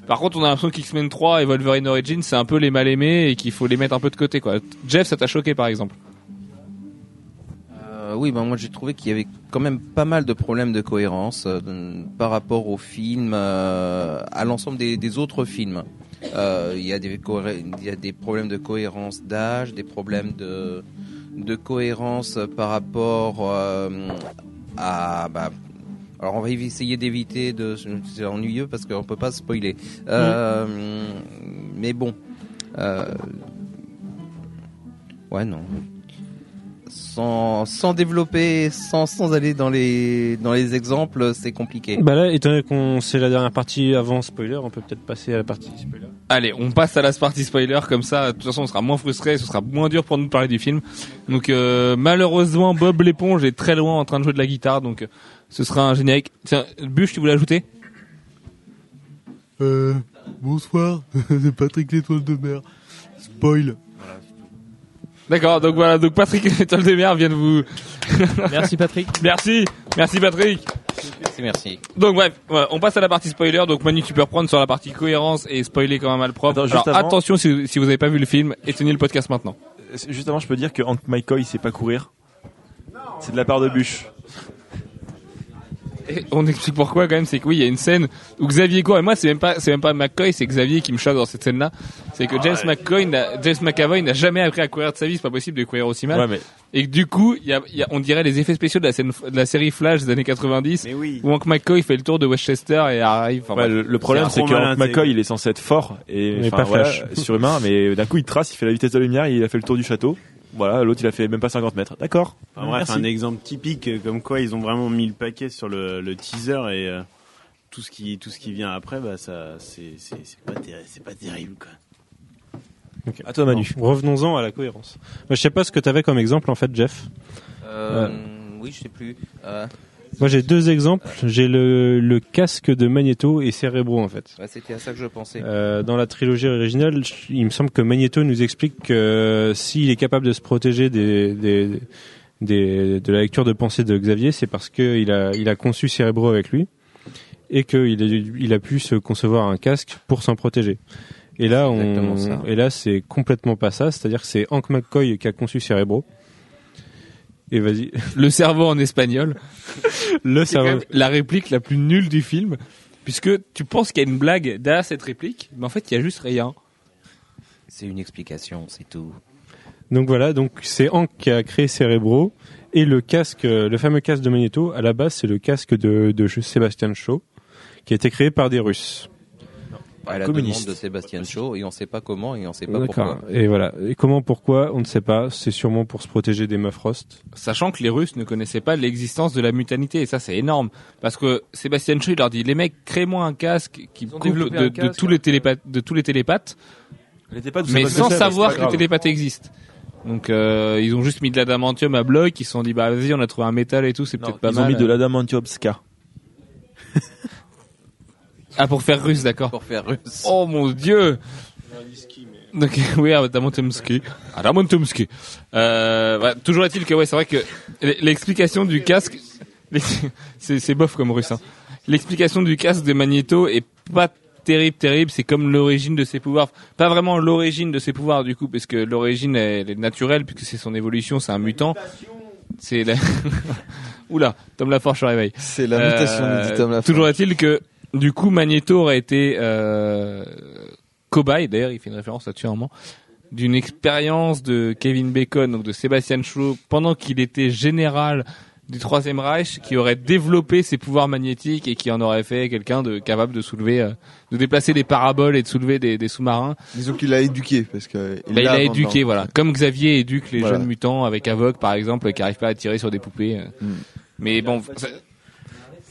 Par contre, on a l'impression qu'X-Men 3 et Wolverine Origins, c'est un peu les mal aimés et qu'il faut les mettre un peu de côté, quoi. Jeff, ça t'a choqué, par exemple? Euh, oui, ben moi j'ai trouvé qu'il y avait quand même pas mal de problèmes de cohérence euh, par rapport au film, euh, à l'ensemble des, autres films. Il y a des problèmes de cohérence d'âge, des problèmes de cohérence par rapport à bah, alors on va essayer d'éviter de c'est ennuyeux parce qu'on peut pas spoiler. Euh, Mais bon, euh, ouais non sans, sans développer, sans, sans aller dans les, dans les exemples, c'est compliqué. Bah là, étant donné qu'on c'est la dernière partie avant spoiler, on peut peut-être passer à la partie spoiler. Allez, on passe à la partie spoiler, comme ça, de toute façon, on sera moins frustré, ce sera moins dur pour nous de parler du film. Donc, euh, malheureusement, Bob l'éponge est très loin en train de jouer de la guitare, donc euh, ce sera un générique. Tiens, Bûche, tu voulais ajouter? Euh, bonsoir, c'est Patrick l'étoile de mer. Spoil. D'accord, donc voilà, donc Patrick l'étoile de mer vient de vous... Merci Patrick. Merci, merci Patrick. Merci, merci. Donc bref, voilà, on passe à la partie spoiler. Donc Manu, tu peux reprendre sur la partie cohérence et spoiler comme un malpropre. Attends, juste Alors avant- attention si, si vous n'avez pas vu le film, éteignez le podcast maintenant. Juste avant, je peux dire que Hank McCoy sait pas courir. C'est de la part de Bush. Et on explique pourquoi quand même, c'est que oui, il y a une scène où Xavier court et moi c'est même pas c'est même pas McCoy, c'est Xavier qui me choque dans cette scène-là. C'est que James McCoy, n'a- James McAvoy n'a jamais appris à courir de sa vie, c'est pas possible de courir aussi mal. Ouais, mais Et que du coup, il y a, il y a- on dirait les effets spéciaux de la, scène, de la série Flash des années 90 Mais oui. où Hank McCoy fait le tour de Westchester et arrive. Enfin, ouais, bref. le, le problème, C'est c'est que Hank. McCoy, il est censé être fort et Mais pas voilà, Flash. surhumain, mais d'un coup, il trace, il fait la vitesse de la lumière, il a fait le tour du château. Voilà, l'autre, il a fait même pas 50 mètres. D'accord. Enfin, bref, Merci. un exemple typique euh, comme quoi ils ont vraiment mis le paquet sur le, le teaser et euh, tout ce qui tout ce qui vient après, bah ça c'est c'est c'est pas terri- c'est pas terrible quoi. À toi, Manu. Revenons-en à la cohérence. Moi, je sais pas ce que tu avais comme exemple en fait, Jeff. Euh, Oui, je sais plus. Moi, j'ai deux exemples. J'ai le, le casque de Magneto et Cerebro en fait. ouais, C'était à ça que je pensais. Euh, dans la trilogie originale, il me semble que Magneto nous explique que euh, s'il est capable de se protéger des, des, des- de la lecture de pensée de Xavier, c'est parce qu'il a, il a conçu Cerebro avec lui et qu'il a, il a pu se concevoir un casque pour s'en protéger. Et là, on, et là, c'est complètement pas ça. C'est-à-dire que c'est Hank McCoy qui a conçu Cerebro. Et vas-y, le cerveau en espagnol. le cerveau. même la réplique la plus nulle du film, puisque tu penses qu'il y a une blague derrière cette réplique, mais en fait il y a juste rien. C'est une explication, c'est tout. Donc voilà, donc c'est Hank qui a créé Cerebro et le casque, le fameux casque de Magneto. À la base, c'est le casque de, de Sébastien Shaw qui a été créé par des Russes. À la communiste. demande de Sébastien Shaw, et on sait pas comment, et on sait pas pourquoi. Et voilà. Et comment, pourquoi, on ne sait pas. C'est sûrement pour se protéger des meufs Frost. Sachant que les Russes ne connaissaient pas l'existence de la mutanité, et ça c'est énorme, parce que Sébastien Shaw il leur dit les mecs créez-moi un casque qui coupe de, tous les télépathes, de tous les télépathes, était pas mais sans savoir que les télépathes existent. Donc euh, ils ont juste mis de l'adamantium à bloc, ils se sont dit bah vas-y on a trouvé un métal et tout, c'est peut-être pas ils mal. ont mis de l'adamantium ska. Ah pour faire russe d'accord. Pour faire russe. Oh mon dieu Donc, oui, Adamantumski. Adamantumski. Euh, ouais, toujours est-il que, ouais, c'est vrai que l'explication du casque, c'est, c'est bof comme russe, hein. L'explication du casque de Magneto est pas terrible, terrible. C'est comme l'origine de ses pouvoirs. Pas vraiment l'origine de ses pouvoirs, du coup, parce que l'origine, elle est naturelle, puisque c'est son évolution, c'est un mutant. C'est la... Oula, Tom Laforge se réveille. C'est la mutation, nous dit Tom Laforge. Toujours est-il que, du coup, Magneto aurait été euh, cobaye, d'ailleurs, il fait une référence là-dessus à un moment, d'une expérience de Kevin Bacon, donc de Sébastien Shaw, pendant qu'il était général du Troisième Reich, qui aurait développé ses pouvoirs magnétiques et qui en aurait fait quelqu'un de capable de soulever, euh, de déplacer des paraboles et de soulever des, des sous-marins. Disons qu'il l'a éduqué parce que Bah, il a éduqué, voilà. Comme Xavier éduque les Voilà. jeunes mutants avec Avok, par exemple, qui arrivent pas à tirer sur des poupées. euh. Mm. Mais bon,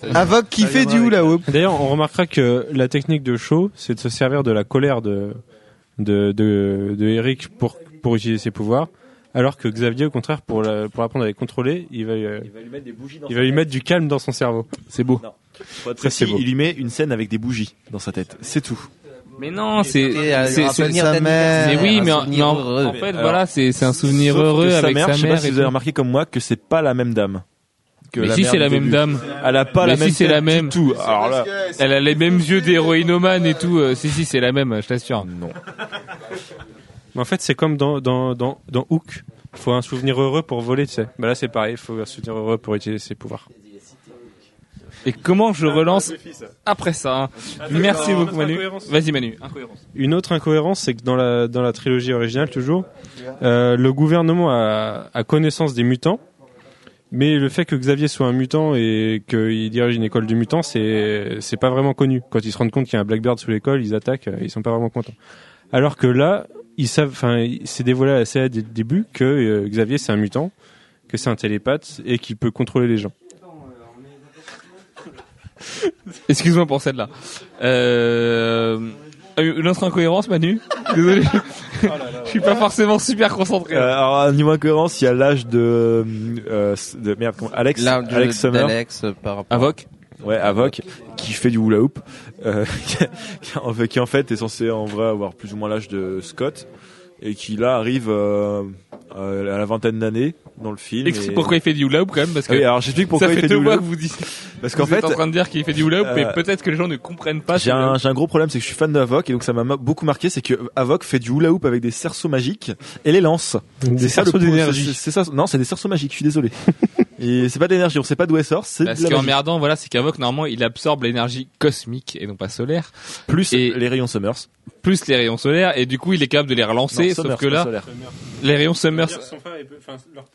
ça- Avok qui fait du hula hoop. D'ailleurs, on remarquera que la technique de Shaw, c'est de se servir de la colère de, de, de, de Eric pour, pour utiliser ses pouvoirs. Alors que Xavier, au contraire, pour, la- pour apprendre à les contrôler, il va, euh, Il va lui mettre des bougies dans il va lui mettre du calme dans son cerveau. c'est beau. Beau. il lui met une scène avec des bougies dans sa tête. C'est tout. Mais non, c'est, euh, c'est, souvenir mais oui, mais en, mais en- fait, Alors, voilà, c'est, c'est un souvenir heureux avec sa mère, je sais pas si et vous avez remarqué comme moi que c'est pas la même dame. Que Mais la si c'est la même début. dame. Elle a pas Mais la si même c'est tête la même. tout. Alors là, Elle a les mêmes yeux d'héroïnomane et tout. euh, si si, c'est la même, je t'assure. non. Mais en fait, c'est comme dans, dans, dans, dans Hook. faut un souvenir heureux pour voler, tu sais. Bah là c'est pareil, il faut un souvenir heureux pour utiliser ses pouvoirs. Et comment je relance après ça Merci Attends, beaucoup notre Manu. Vas-y Manu. Incohérence. Une autre incohérence, c'est que dans la dans la trilogie originale toujours, euh, le gouvernement a, a connaissance des mutants, mais le fait que Xavier soit un mutant et qu'il dirige une école de mutants, c'est c'est pas vraiment connu. Quand ils se rendent compte qu'il y a un Blackbird sous l'école, ils attaquent, euh, ils sont pas vraiment contents. Alors que là, ils savent, enfin, c'est dévoilé CIA dès le début que euh, Xavier c'est un mutant, que c'est un télépathe et qu'il peut contrôler les gens. Excuse-moi pour celle-là. Euh... Une autre incohérence Manu Désolé. je suis pas forcément super concentré. Euh, alors, niveau incohérence, il y a l'âge de, euh, de merde, comment, Alex, L'âge de- Alex Summer. d'Alex, euh, par rapport- Avoc Ouais, Avoc, qui fait du hula hoop, euh, qui, en fait, qui en fait est censé en vrai avoir plus ou moins l'âge de Scott, et qui là arrive euh, euh, à la vingtaine d'années dans le film. Explique et- pourquoi il fait du hula hoop quand même parce que Ah oui, alors j'explique pourquoi ça il fait fait deux du mois hula que hoop. vous dites. Parce qu'en vous êtes fait, en train de dire qu'il fait du hula hoop, mais euh, peut-être que les gens ne comprennent pas. ce J'ai un, hoop. j'ai un gros problème, c'est que je suis fan de Havok et donc ça m'a beaucoup marqué, c'est que Havok fait du hula hoop avec des cerceaux magiques et les lance. Des cerceaux d'énergie. c'est- ça, non, c'est des cerceaux magiques. Je suis désolé. et c'est pas d'énergie, on sait pas d'où elle sort. C'est Bah, de ce la qui est emmerdant, voilà, c'est qu'Avoc, normalement, il absorbe l'énergie cosmique et non pas solaire, Plus et- les rayons Summers. Plus les rayons solaires, et du coup, il est capable de les relancer, Non, sauf que là, solaire. les rayons Summers,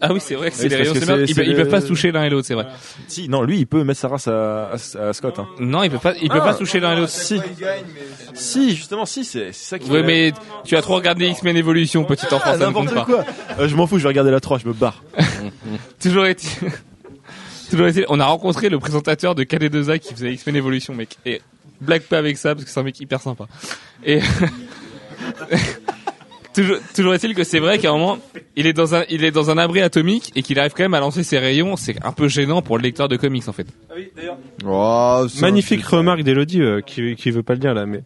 ah oui, c'est vrai que c'est Oui, les rayons c'est- ils, ils peuvent pas se toucher l'un et l'autre, c'est vrai. Si, non, lui, il peut mettre sa race à, à, à Scott. Hein. Non, il peut pas, il peut Ah. pas se toucher l'un et l'autre. Si, si, justement, si, c'est ça qui. Oui, mais tu as trop regardé X-Men Evolution, petit enfant, Ah, ça ne compte n'importe pas. quoi. Euh, je m'en fous, je vais regarder la 3, je me barre. Toujours est-il, toujours est-il, on a rencontré le présentateur de KD2A qui faisait X-Men Evolution, mec. Et blague pas avec ça, parce que c'est un mec hyper sympa. Et, toujours, toujours est-il que c'est vrai qu'à un moment, il est dans un, il est dans un abri atomique et qu'il arrive quand même à lancer ses rayons. C'est un peu gênant pour le lecteur de comics, en fait. Oh, c'est Magnifique un truc- remarque d'Elodie euh, qui, qui veut pas le dire là, mais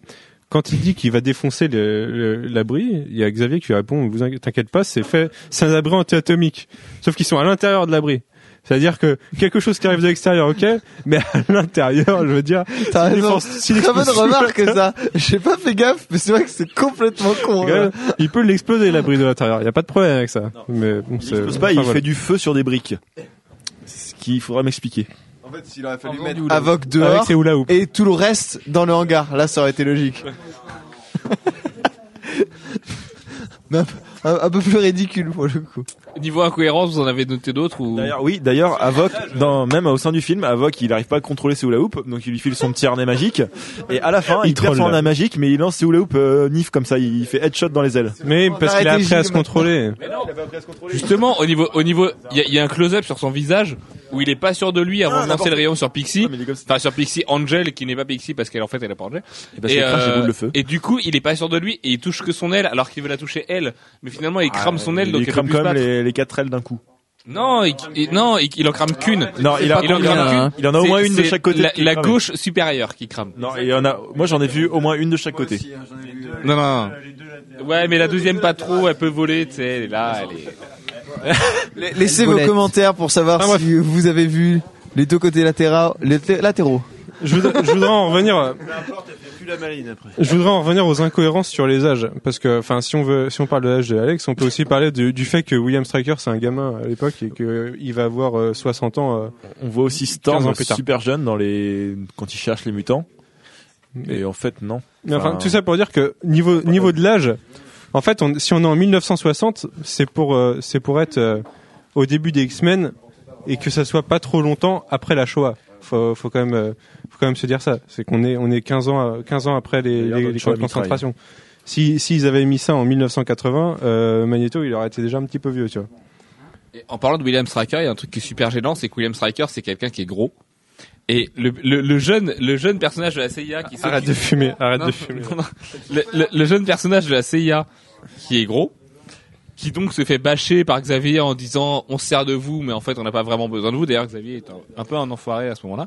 quand il dit qu'il va défoncer l'abri, il y a Xavier qui lui répond vous inqui- t'inquiète pas, c'est fait, c'est un abri anti-atomique. Sauf qu'ils sont à l'intérieur de l'abri. C'est-à-dire que quelque chose qui arrive de l'extérieur, ok, mais à l'intérieur, je veux dire, T'as si raison. Très bonne remarque ça. J'ai pas fait gaffe, mais c'est vrai que c'est complètement con. Hein. il peut l'exploser l'abri de l'intérieur. Il y a pas de problème avec ça. Mais bon, Il explose pas, enfin, il voilà. fait du feu sur des briques. Ce qu'il faudra m'expliquer. En fait, s'il aurait fallu faisant mettre. Avoc avec dehors hoop. et tout le reste dans le hangar, là ça aurait été logique. Mais un, peu- un- un peu plus ridicule pour le coup. Niveau incohérence, vous en avez noté d'autres ou D'ailleurs, oui, d'ailleurs, Avok, dans, même au sein du film, Avok, il arrive pas à contrôler ses hula hoop, donc il lui file son petit harnais magique. Et à la fin, Il il, perd son harnais magique, mais il lance ses hula hoop euh, nif comme ça, il fait headshot dans les ailes. Mais parce qu'il a appris à se contrôler. Justement, au niveau, au niveau, il y a, il y a un close-up sur son visage où il est pas sûr de lui avant Ah, de lancer le rayon sur Pixie. Ah, il. Enfin, sur Pixie Angel, qui n'est pas Pixie parce qu'elle en fait elle est pas Angel. Et parce crache des boules de feu. et du coup, il est pas sûr de lui et il touche que son aile alors qu'il veut la toucher elle. Mais finalement, il crame son aile il donc peut crame quand même les, les quatre ailes d'un coup. Non, il, il- non, il, il en crame qu'une. Non, il, a, il en il, crame a, qu'une. il en a au moins une de chaque côté. La, la gauche supérieure qui crame. Non, il y en a, moi j'en ai vu au moins une de chaque côté. Non, non, non. Ouais, mais la deuxième pas trop, elle peut voler, tu sais, elle est là, elle est. Laissez vos commentaires pour savoir Ah, si vous avez vu les deux côtés latéraux. Latéraux. Je voudrais, je voudrais en revenir. euh. Je voudrais en revenir aux incohérences sur les âges, parce que, enfin, si on veut, si on parle de l'âge de Alex, on peut aussi parler du, du fait que William Stryker c'est un gamin à l'époque et que il va avoir euh, 60 ans. euh, On voit aussi 15 Storm super jeune dans les, quand il cherche les mutants. Et en fait, non. Mais enfin, Enfin, tout ça pour dire que niveau niveau de l'âge, en fait, on, si on est en 1960, c'est pour euh, c'est pour être euh, au début des X-Men et que ça soit pas trop longtemps après la Shoah. Faut faut quand même euh, faut quand même se dire ça. C'est qu'on est on est 15 ans à- 15 ans après les les, les camps de concentration. Si s'ils avaient mis ça en 1980, euh, Magneto il aurait été déjà un petit peu vieux, tu vois. Et en parlant de William Stryker, il y a un truc qui est super gênant, c'est que William Stryker, c'est quelqu'un qui est gros. Et le, le, le jeune, le jeune personnage de la CIA qui Arrête de fumer, arrête Non, de fumer. non, non. Le, le- le jeune personnage de la CIA qui est gros, qui donc se fait bâcher par Xavier en disant on se sert de vous, mais en fait on n'a pas vraiment besoin de vous. D'ailleurs Xavier est un, un peu un enfoiré à ce moment-là.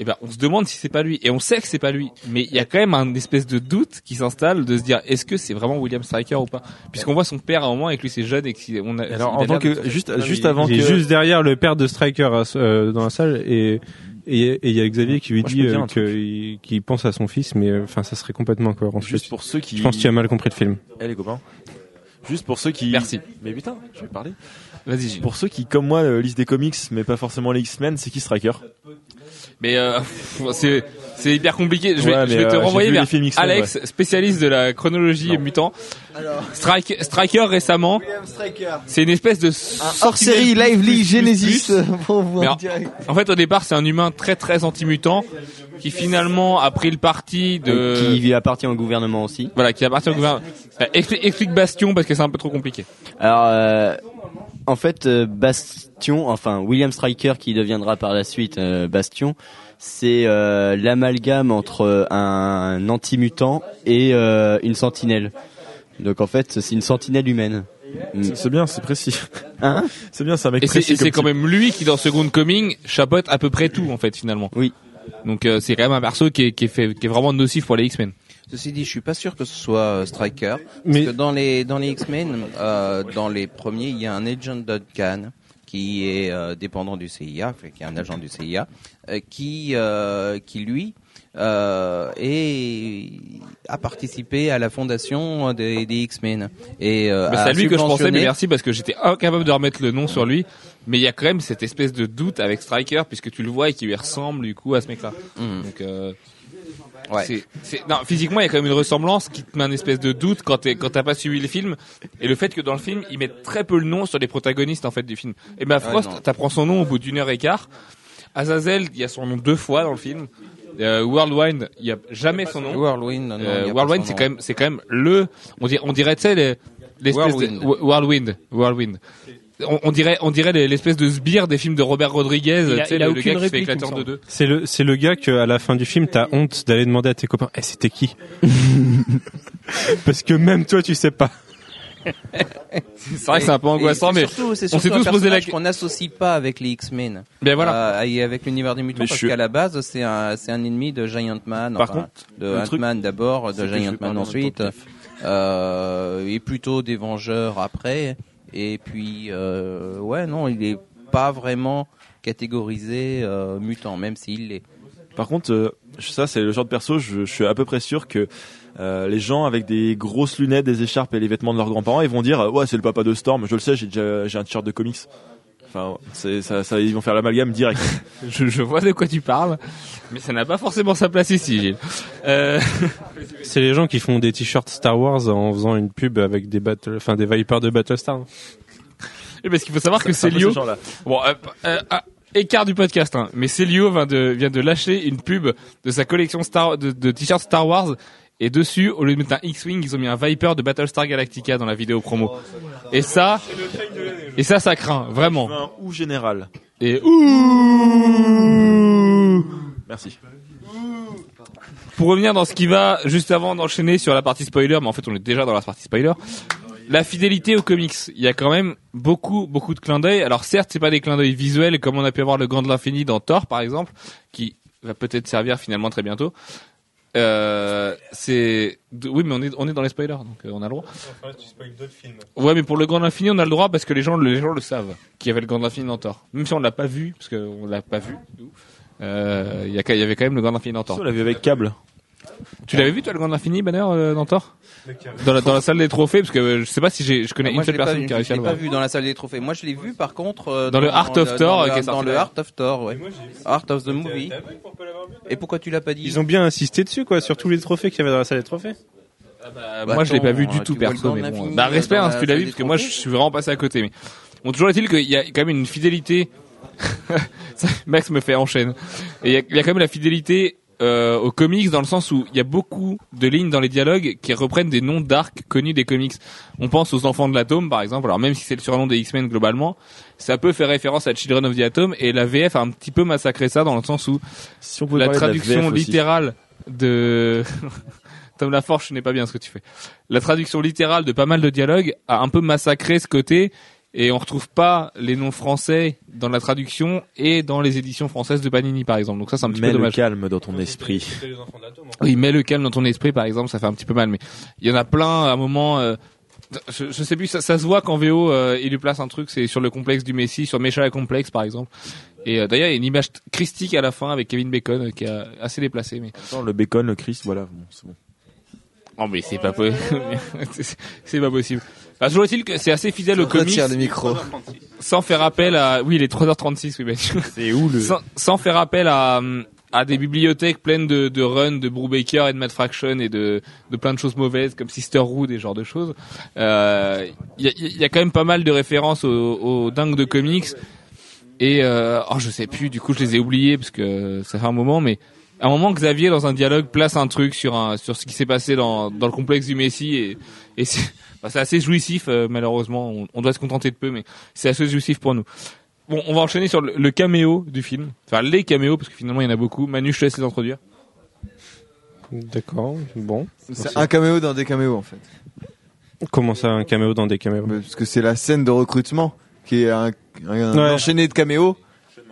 Et ben on se demande si c'est pas lui, et on sait que c'est pas lui, mais il y a quand même un espèce de doute qui s'installe de se dire est-ce que c'est vraiment William Stryker ou pas, puisqu'on voit son père à un moment et que lui c'est jeune et qu'on a. Alors, en tant que, juste, juste avant que, juste derrière le père de Striker euh, dans la salle et et il y a Xavier qui lui Moi, dit euh, qu'il pense à son fils mais euh, enfin ça serait complètement incohérent. juste pour ceux qui, Je pense que tu as mal compris le film. Eh les copains. Juste pour ceux qui. Merci. Mais putain, je vais parler. Vas-y. Pour ceux qui, comme moi, euh, lisent des comics, mais pas forcément les X-Men, c'est qui Striker Mais euh, c'est c'est hyper compliqué. Je vais, Ouais, je mais, vais te euh, renvoyer vers Alex, spécialiste de la chronologie mutant. Strike, Striker récemment. C'est une espèce de hors série Lively Genesis pour vous Mais en en, fait, au départ, c'est un humain très très anti-mutant qui finalement a pris le parti de Qui lui appartient au gouvernement aussi. voilà, qui appartient au gouvernement. Euh, explique, explique Bastion parce que c'est un peu trop compliqué. Alors, euh, en fait, euh, Bastion, enfin William Stryker, qui deviendra par la suite euh, Bastion, c'est euh, l'amalgame entre un anti-mutant et euh, une sentinelle. Donc en fait, c'est une sentinelle humaine. C'est- C'est bien, c'est précis. Hein? C'est bien, c'est un mec Et c'est précis. et c'est comme quand type. même lui qui dans Second Coming chapeaute à peu près tout en fait finalement. Oui. Donc euh, c'est quand même un perso qui est, qui est fait qui est vraiment nocif pour les X-Men. Ceci dit, je suis pas sûr que ce soit euh, Striker, Mais- parce que dans les dans les X-Men, euh, dans les premiers, il y a un agent Duncan qui est euh, dépendant du CIA, qui est un agent du CIA, euh, qui euh, qui lui euh, est, a participé à la fondation des, des X-Men et euh, Bah, c'est à lui que je pensais, mais merci parce que j'étais incapable de remettre le nom sur lui. Mais il y a quand même cette espèce de doute avec Striker puisque tu le vois et qui lui ressemble du coup à ce mec-là. Mhm. Donc Ouais. non, physiquement il y a quand même une ressemblance qui te met un espèce de doute quand t'es, quand t'as pas suivi le film et le fait que dans le film ils mettent très peu le nom sur les protagonistes en fait du film. Et ben Frost, non. t'apprends son nom au bout d'une heure et quart. Azazel, il y a son nom deux fois dans le film. Euh, Worldwind, il y a jamais son nom. Whirlwind, non, non, Euh, c'est quand même, c'est quand même le, on dirait, on dirait, tu sais, les- l'espèce Whirlwind. de, Whirlwind, Whirlwind. On, on dirait, on dirait les- l'espèce de sbire des films de Robert Rodriguez, Il a- tu sais, il a le, gars qui fait deux. C'est le c'est le gars que à la fin du film t'as honte d'aller demander à tes copains eh c'était qui parce que même toi tu sais pas C'est vrai que c'est un peu angoissant, mais surtout- c'est on s'est tous posé la qu'on n'associe pas avec les X-Men. Ben voilà. Euh, et avec l'univers des mutants, Mais je parce suis- qu'à la base, c'est un, c'est un ennemi de Giant Man. Par enfin, contre, de Ant-Man d'abord, de Giant Man ensuite, euh, et plutôt des Vengeurs après. Et puis, euh, ouais, non, il est pas vraiment catégorisé euh, mutant, même s'il l'est. Par contre, euh, ça c'est le genre de perso, je, suis à peu près sûr que les gens avec des grosses lunettes, des écharpes et les vêtements de leurs grands-parents, ils vont dire ouais c'est le papa de Storm. Je le sais, j'ai j'ai un t-shirt de comics. Enfin, c'est ça, ça, ils vont faire l'amalgame direct. je, je vois de quoi tu parles, mais ça n'a pas forcément sa place ici, Gilles. Euh, c'est les gens qui font des t-shirts Star Wars en faisant une pub avec des battle enfin des Vipers de Battlestar et parce qu'il faut savoir que C'est un peu Célio, gens-là. bon, euh, euh, écart du podcast, hein, mais Célio vient de, vient de lâcher une pub de sa collection Star, de, de t-shirts Star Wars, et dessus, au lieu de mettre un X-Wing, ils ont mis un Viper de Battlestar Galactica dans la vidéo promo. Et ça, et ça, ça craint, vraiment. Un ou général. Et Merci. pour revenir dans ce qui va, juste avant d'enchaîner sur la partie spoiler, mais en fait on est déjà dans la partie spoiler, la fidélité aux comics. Il y a quand même beaucoup, beaucoup de clins d'œil. Alors certes, c'est pas des clins d'œil visuels comme on a pu avoir le Gant de l'Infini dans Thor par exemple, qui va peut-être servir finalement très bientôt. Euh, c'est oui mais on est on est dans les spoilers donc euh, on a le droit. Ouais mais pour le Gant de l'Infini on a le droit parce que les gens les gens le savent qu'il y avait le Gant de l'Infini dans Thor. Même si on l'a pas vu parce qu'on l'a pas vu. Euh, Il y, a- y avait quand même le l'Infini dans Thor. Ça, on l'a vu avec câble. Tu l'avais vu toi le Gant de l'Infini Banner euh, dans Thor? Dans la, dans la salle des trophées parce que euh, je sais pas si j'ai je connais Moi, une je seule l'ai pas personne vu, qui a réussi à je le l'ai pas voir. vu dans la salle des trophées. Moi, je l'ai vu par contre euh, Dans le Art of Thor, dans, qui est sorti dans le là. Art of Thor, ouais. Art of the Movie. Et pourquoi tu l'as pas dit? Ils ont bien insisté dessus quoi sur tous les trophées qu'il y avait dans la salle des trophées Euh, Bah, moi je l'ai pas vu du tout vois le perso mais bon. l'Infini, Bah euh, respect dans hein, la si tu l'as salle vu des parce que moi je trophées. suis vraiment passé à côté mais bon toujours est-il qu'il y a quand même une fidélité Ça, Max me fait enchaîner et il y a, il y a quand même la fidélité euh, aux comics dans le sens où il y a beaucoup de lignes dans les dialogues qui reprennent des noms d'arcs connus des comics. On pense aux enfants de l'atome par exemple. Alors même si c'est le surnom des X-Men globalement, ça peut faire référence à Children of the Atom et la VF a un petit peu massacré ça dans le sens où Si on pouvait la traduction aussi. littérale de Tom Laforge n'est pas bien ce que tu fais. La traduction littérale de pas mal de dialogues a un peu massacré ce côté et on retrouve pas les noms français dans la traduction et dans les éditions françaises de Panini par exemple. Donc ça c'est un petit Mets peu le dommage. calme dans ton esprit. Oui, mets le calme dans ton esprit par exemple, ça fait un petit peu mal mais il y en a plein à un moment euh, je, je sais plus, ça, ça se voit qu'en VO, euh, il lui place un truc, c'est sur le complexe du Messi, sur Mécha complexe par exemple. Et euh, d'ailleurs, il y a une image christique à la fin avec Kevin Bacon euh, qui est assez déplacé. Mais Attends, le bacon, le Christ, voilà, bon, c'est bon. Non mais c'est pas possible. c'est pas possible. Enfin, toujours est-il que c'est assez fidèle au comics. Retire les micros. Sans faire appel à, oui, il est 3h36, oui, ben, C'est où le sans, sans faire appel à, à des bibliothèques pleines de, de runs de Brubaker et de Matt Fraction et de, de plein de choses mauvaises comme Sisterhood et ce genre de choses. Euh, Il y, a, il y a quand même pas mal de références aux, aux dingues de comics. Et euh, oh, je sais plus, du coup je les ai oubliés parce que ça fait un moment, mais à un moment Xavier dans un dialogue place un truc sur un sur ce qui s'est passé dans dans le complexe du Messie et et c'est bah, c'est assez jouissif euh, malheureusement. On, on doit se contenter de peu, mais c'est assez jouissif pour nous. Bon, on va enchaîner sur le, le caméo du film. Enfin, les caméos, parce que finalement, il y en a beaucoup. Manu, je te laisse les introduire. D'accord, bon. C'est un caméo dans des caméos en fait. Comment ça, un caméo dans des caméos? Parce que c'est la scène de recrutement qui est un, un Ouais. enchaîné de caméos.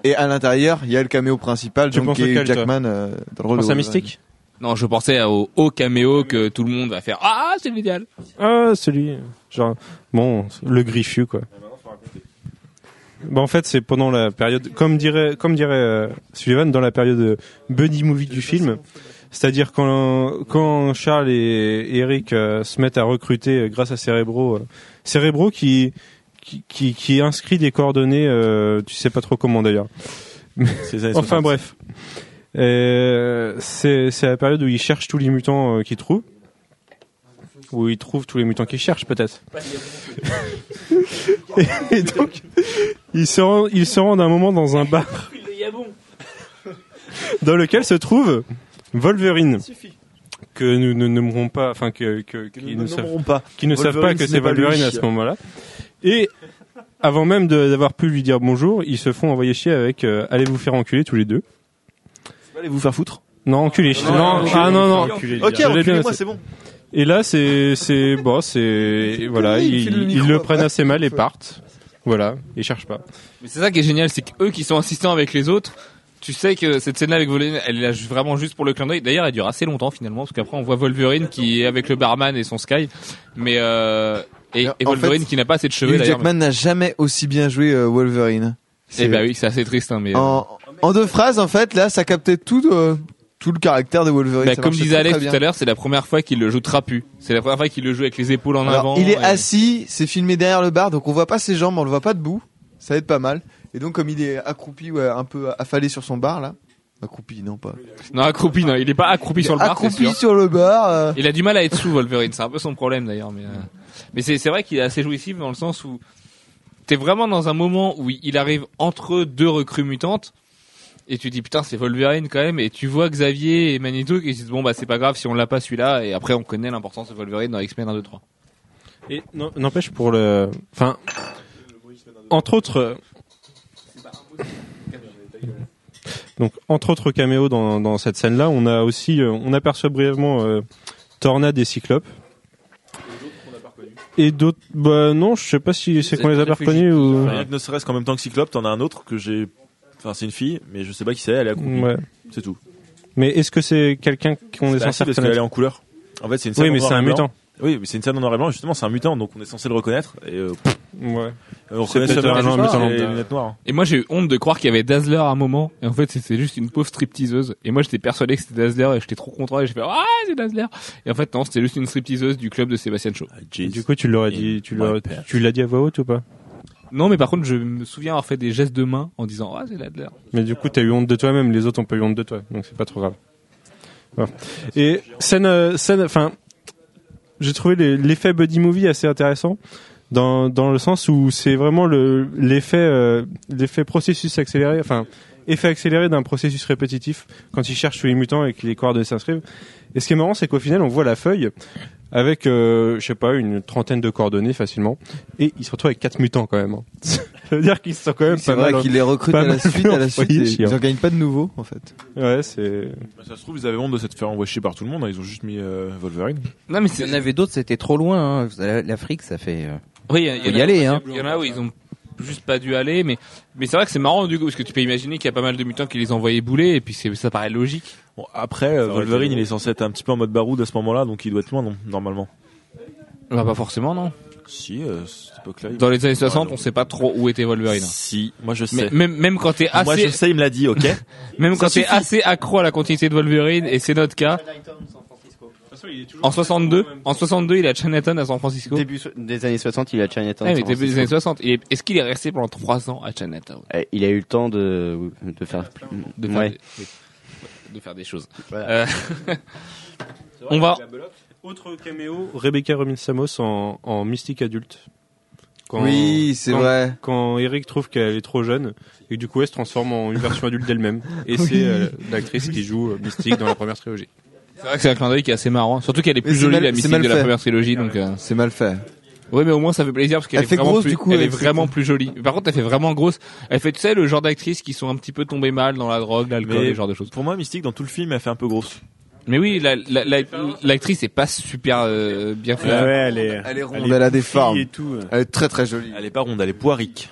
Et à l'intérieur, il y a le caméo principal, Tu donc qui est Jackman euh, dans le rôle Wolverine. Mystique Non, je pensais au, au caméo que tout le monde va faire. Ah, c'est l'idéal. Ah, celui, genre, bon, le griffu, quoi. Bah, en fait, c'est pendant la période, comme dirait, comme dirait euh, Sullivan, dans la période euh, buddy movie du film. C'est-à-dire quand, quand Charles et Eric euh, se mettent à recruter euh, grâce à Cérébro, euh, Cérébro qui, qui, qui, qui inscrit des coordonnées, euh, tu sais pas trop comment d'ailleurs. Enfin 60. bref. Euh, c'est la période où ils cherchent tous les mutants euh, qu'ils trouvent. Où ils trouvent tous les mutants qu'ils cherchent peut-être. et, donc, ils se, rendent, ils se rendent un moment dans un bar dans lequel se trouve Wolverine. Que nous ne nommerons pas, enfin que, que, qu'ils nous ne savent, nommerons pas. qui ne savent pas que ce c'est. Wolverine à ce moment-là. Et avant même d'avoir pu lui dire bonjour, ils se font envoyer chier avec euh, allez vous faire enculer tous les deux. Allez vous faire foutre. Non, enculé. Non, Non, enculé. ah non non. Enculé. Ok, enculez-moi, c'est bon. Et là, c'est c'est bon, c'est voilà, il ils, le ils prennent assez mal et partent. Voilà, ils cherchent pas. Mais c'est ça qui est génial, c'est qu'eux qui sont assistants avec les autres, tu sais que cette scène-là avec Wolverine, elle est là vraiment juste pour le clin d'œil. D'ailleurs, elle dure assez longtemps finalement, parce qu'après on voit Wolverine qui est avec le barman et son Sky, mais euh, et, Wolverine fait, qui n'a pas assez de cheveux Hugh. Jackman n'a jamais aussi bien joué euh, Wolverine. Eh bah oui, c'est assez triste, hein, mais. euh, En, en deux phrases, en fait, là, ça captait tout, euh, tout le caractère de Wolverine. bah, comme disait Alex tout à l'heure, c'est la première fois qu'il le joue trapu. C'est la première fois qu'il le joue avec les épaules en Alors, avant. il est et- assis, c'est filmé derrière le bar, donc on voit pas ses jambes, on le voit pas debout. Ça aide pas mal. Et donc, comme il est accroupi, ouais, un peu affalé sur son bar, là. Accroupi, non pas. Non, accroupi, non, il est pas accroupi sur le bar. accroupi sur le bar. euh, Il a du mal à être sous Wolverine, c'est un peu son problème d'ailleurs. Mais, euh, mais c'est vrai qu'il est assez jouissif dans le sens où t'es vraiment dans un moment où il arrive entre deux recrues mutantes et tu dis putain c'est Wolverine quand même et tu vois Xavier et Magneto qui se disent bon bah c'est pas grave si on l'a pas celui-là et après on connaît l'importance de Wolverine dans X-Men 1, 2, 3. Et n'empêche pour le, enfin, entre autres, donc entre autres caméos dans, dans cette scène-là, on a aussi, euh, on aperçoit brièvement euh, Tornade et Cyclope. Et d'autres, bah non, je sais pas si c'est qu'on les a pas reconnus ou. Rien que ne serait-ce qu'en même temps que Cyclope, t'en as un autre que j'ai. Enfin, c'est une fille, mais je sais pas qui c'est, elle est accroupie. Ouais. C'est tout. Mais est-ce que c'est quelqu'un qu'on est censé parce qu'elle reconnaître est en couleur. En fait, c'est une Oui, mais c'est un mutant. Oui, mais c'est une scène en noir et blanc, justement, c'est un mutant, donc on est censé le reconnaître. Et euh, pff, Ouais. on C'est reconnaît ça un dans mutant les lambda. lunettes noires. Et moi j'ai eu honte de croire qu'il y avait Dazzler à un moment et en fait c'était juste une pauvre stripteaseuse et moi j'étais persuadé que c'était Dazzler et j'étais trop content et j'ai fait ah c'est Dazzler et en fait non c'était juste une stripteaseuse du club de Sébastien Shaw. Ah, Et du coup, tu l'aurais dit, tu l'aurais, tu l'as dit à voix haute ou pas? Non mais par contre je me souviens avoir fait des gestes de main en disant ah c'est Dazzler. Mais du coup, t'as eu honte de toi-même, les autres ont pas eu honte de toi, donc c'est pas trop grave. Voilà. Et scène, euh, scène, enfin, j'ai trouvé l'effet buddy movie assez intéressant dans dans le sens où c'est vraiment le l'effet euh, l'effet processus accéléré, enfin effet accéléré d'un processus répétitif quand ils cherchent tous les mutants et que les coordonnées s'inscrivent. Et ce qui est marrant, c'est qu'au final, on voit la feuille avec, euh, je sais pas, une trentaine de coordonnées facilement, et ils se retrouvent avec quatre mutants quand même. hein. Ça veut dire qu'ils sont quand même C'est pas vrai mal. qu'il les recrute pas à la suite, à la suite. envoyés et chier, hein. Ils en gagnent pas de nouveaux, en fait. Ouais, c'est. Bah, ça se trouve, ils avaient honte de s'être fait envoyer chier par tout le monde, hein, ils ont juste mis euh, Wolverine. Non mais Il c'est y en avait d'autres, c'était trop loin. Hein. L'Afrique, ça fait. euh, oui il Faut y aller, hein. Il y en a où ils ont juste pas dû aller mais mais c'est vrai que c'est marrant du coup parce que tu peux imaginer qu'il y a pas mal de mutants qui les envoyaient bouler et puis ça paraît logique. Bon, après, euh, Ça Wolverine, été- il est censé être un petit peu en mode baroud à ce moment-là, donc il doit être loin, non, normalement. Bah pas forcément non. Si, euh, cette époque-là. il- Dans les années 60 Ouais, on sait pas trop où était Wolverine. Si, moi je Mais sais. même même quand t'es Moi assez je sais, il me l'a dit, ok même Ça quand t'es assez accro à la continuité de Wolverine et c'est notre cas. En 62, en 62, il est à Chinatown à San Francisco. Début so- des années 60, il est à Chinatown. Ouais, mais San début des Francisco. années 60. Il est- Est-ce qu'il est resté pendant 3 ans à Chinatown? Eh, Il a eu le temps de, de faire. de faire, Ouais. des, de faire des choses. Voilà. Euh, on va. Autre caméo, Rebecca Romijn Samos en, en mystique adulte. Quand- Oui, c'est quand- vrai. Quand Eric trouve qu'elle est trop jeune, et du coup elle se transforme en une version adulte d'elle-même. Et Oui. c'est euh, l'actrice qui joue euh, Mystique dans la première trilogie. C'est vrai que c'est un clin d'œil qui est assez marrant. Surtout qu'elle est plus jolie mal- la mystique de la première trilogie, donc. euh, C'est mal fait. Oui, mais au moins ça fait plaisir parce qu'elle Elle est fait vraiment grosse, plus, du coup, elle est avec cette- vraiment plus jolie. Par contre, elle fait vraiment grosse. Elle fait, tu sais, le genre d'actrices qui sont un petit peu tombées mal dans la drogue, l'alcool, ce genre de choses. Pour moi, Mystique, dans tout le film, elle fait un peu grosse. Mais oui, la- la- la- l'actrice est pas super euh, bien faite. Ouais, ouais, elle est, Elle est ronde, elle a des formes. et tout. Elle est très très jolie. Elle est pas ronde, elle est poirique.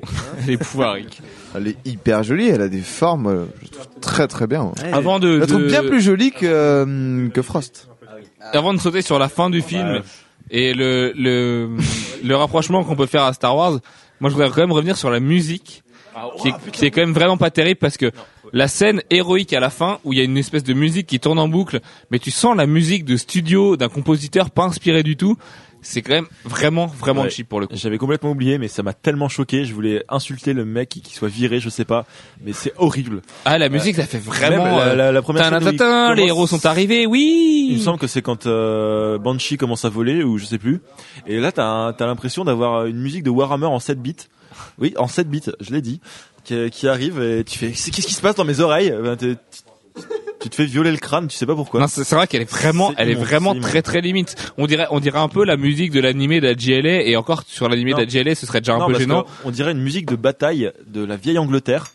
Elle est pouvoirique. Elle est hyper jolie, elle a des formes, euh, je trouve très très bien. Avant de, Je la trouve de- bien plus jolie que, euh, que Frost. avant de sauter sur la fin du film Ouais. et le, le, le rapprochement qu'on peut faire à Star Wars, moi je voudrais quand même revenir sur la musique, qui est, qui est quand même vraiment pas terrible parce que la scène héroïque à la fin où il y a une espèce de musique qui tourne en boucle, mais tu sens la musique de studio d'un compositeur pas inspiré du tout. C'est quand même vraiment vraiment Ouais. cheap pour le coup. J'avais complètement oublié, mais ça m'a tellement choqué. Je voulais insulter le mec qui qui soit viré, je sais pas. Mais c'est horrible. Ah la musique ça fait vraiment. La, euh, la, la première scène tin, les commence- héros sont arrivés, oui. Il me semble que c'est quand euh, Banshee commence à voler ou je sais plus. Et là, t'as t'as l'impression d'avoir une musique de Warhammer en 7 bits. Oui, en 7 bits, je l'ai dit, qui, qui arrive et tu fais qu'est-ce qui se passe dans mes oreilles? Ben, Tu te fais violer le crâne, tu sais pas pourquoi. Non, c'est vrai qu'elle est vraiment, elle est vraiment très très limite. On dirait, on dirait un peu la musique de l'animé d'AGLA et encore sur l'animé Non. d'AGLA, ce serait déjà un peu parce gênant. On dirait une musique de bataille de la vieille Angleterre,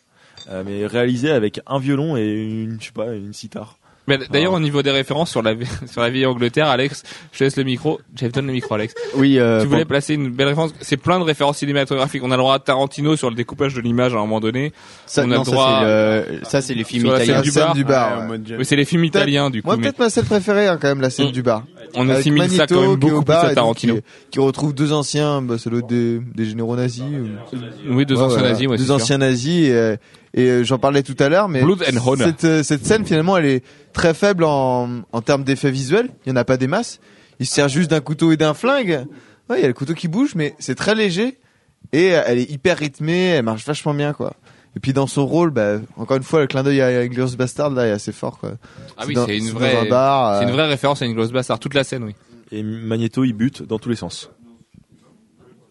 euh, mais réalisée avec un violon et une, je sais pas, une sitar. Mais d'ailleurs, Ah. au niveau des références sur la sur la vieille Angleterre, Alex, je te laisse le micro. Jeff donne le micro, Alex. Oui, euh, tu voulais bon, placer une belle référence. C'est plein de références cinématographiques. On a le droit à Tarantino sur le découpage de l'image à un moment donné. ça, on a non, le droit- ça, c'est le- ça, c'est les films Sur la scène italiens. du bar. du bar. Ouais, ouais. Mais c'est les films italiens du coup. Moi, mais peut-être ma scène préférée, hein, quand même, la scène Mm. du bar. On assimile ça quand même beaucoup au plus à donc Tarantino. Qui, qui retrouve deux anciens, bah, doit être des, des généraux nazis. ou- Oui, deux Ouais, anciens voilà. nazis, ouais, c'est deux sûr. anciens nazis. Et, euh, et euh, j'en parlais tout à l'heure, mais Blood and Honor. cette, euh, cette scène, finalement, elle est très faible en, en termes d'effets visuels. Il y en a pas des masses. Il se sert juste d'un couteau et d'un flingue. Ouais, il y a le couteau qui bouge, mais c'est très léger. Et euh, elle est hyper rythmée, elle marche vachement bien, quoi. Et puis dans son rôle, bah, encore une fois, le clin d'œil à Glorious Bastard, là, est assez fort, quoi. Ah oui, c'est une vraie, un bar, c'est une euh, vraie référence à une grosse bastard. Toute la scène, oui. Et Magneto, il bute dans tous les sens.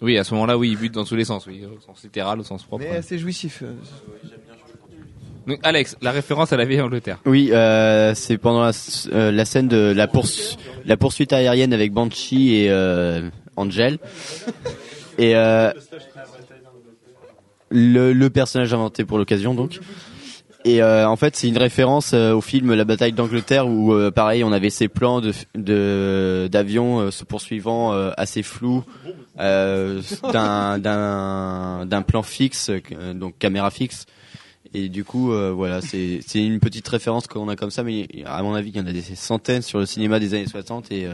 Oui, à ce moment-là, oui, il bute dans tous les sens, oui, au sens littéral, au sens propre. Mais assez jouissif. euh. Donc, Alex, la référence à la vieille Angleterre. Oui, euh, c'est pendant la, euh, la scène de la, poursu- la poursuite aérienne avec Banshee et euh, Angel. Et euh, le, le personnage inventé pour l'occasion, donc. Et euh, en fait, c'est une référence euh, au film La bataille d'Angleterre où, euh, pareil, on avait ces plans de d'avions euh, se poursuivant euh, assez flous euh, d'un d'un plan fixe, donc caméra fixe. Et du coup, voilà, c'est c'est une petite référence qu'on a comme ça, mais à mon avis, il y en a des centaines sur le cinéma des années 60 et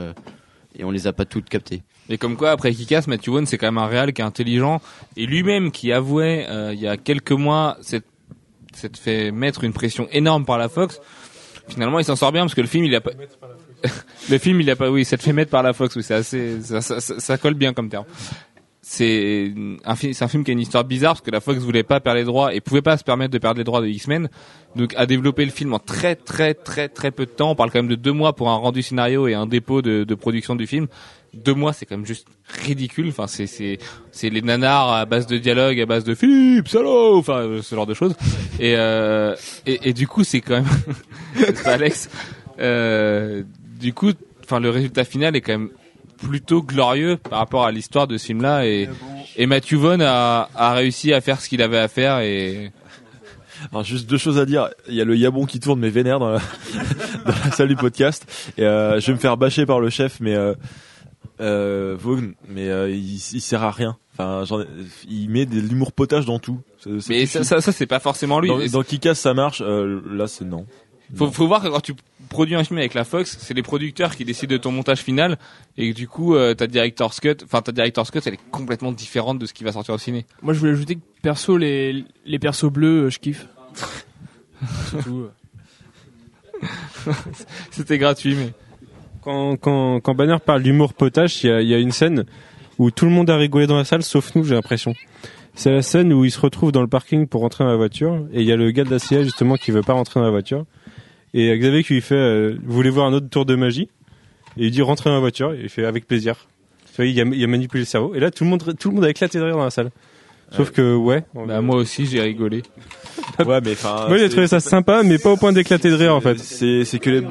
et on les a pas toutes captées. Et comme quoi, après Kikas, Matthew Vaughn, c'est quand même un réal qui est intelligent et lui-même qui avouait euh, il y a quelques mois s'être fait mettre une pression énorme par la Fox. Finalement, il s'en sort bien parce que le film, il a pas. le film, il a pas. Oui, s'être fait mettre par la Fox. Oui, c'est assez. Ça, ça, ça- ça colle bien comme terme. C'est un film. Un film qui a une histoire bizarre parce que la Fox voulait pas perdre les droits et pouvait pas se permettre de perdre les droits de X-Men. Donc, a développé le film en très très très très peu de temps. On parle quand même de deux mois pour un rendu scénario et un dépôt de, de production du film deux mois c'est quand même juste ridicule. Enfin c'est c'est c'est les nanars à base de dialogue à base de Philippe salaud enfin euh, ce genre de choses. Et euh, et, et du coup c'est quand même Alex. Euh, du coup enfin le résultat final est quand même plutôt glorieux par rapport à l'histoire de ce film là et et Matthew Vaughn a a réussi à faire ce qu'il avait à faire et Alors juste deux choses à dire. Il y a le yabon qui tourne mais vénère dans la, dans la salle du podcast. Et euh, je vais me faire bâcher par le chef, mais euh, euh, Vaughn, mais euh, il, il sert à rien. Enfin, ai- il met de l'humour potage dans tout. Mais ça ça, ça c'est pas forcément lui dans, dans Kick-Ass, ça marche. euh, là, c'est non. Faut, faut voir que quand tu produis un film avec la Fox, c'est les producteurs qui décident de ton montage final et du coup euh, ta director's cut, enfin ta director's cut, elle est complètement différente de ce qui va sortir au ciné. Moi, je voulais ajouter que perso, les, les persos bleus, euh, je kiffe. Euh. C'était gratuit mais quand, quand, quand Banner parle d'humour potache, il y a, il y a une scène où tout le monde a rigolé dans la salle, sauf nous, j'ai l'impression. C'est la scène où il se retrouve dans le parking pour rentrer dans la voiture, et il y a le gars de la CIA justement qui veut pas rentrer dans la voiture. Et Xavier qui lui fait, euh, vous voulez voir un autre tour de magie? Et il dit rentrer dans la voiture, et il fait avec plaisir. Tu vois, il a, il a manipulé le cerveau, et là tout le monde, tout le monde a éclaté de rire dans la salle. Sauf que ouais, Bah, moi aussi, j'ai rigolé. Ouais, mais enfin. moi j'ai trouvé ça sympa, mais pas au point d'éclater de rire en fait. C'est c'est que les.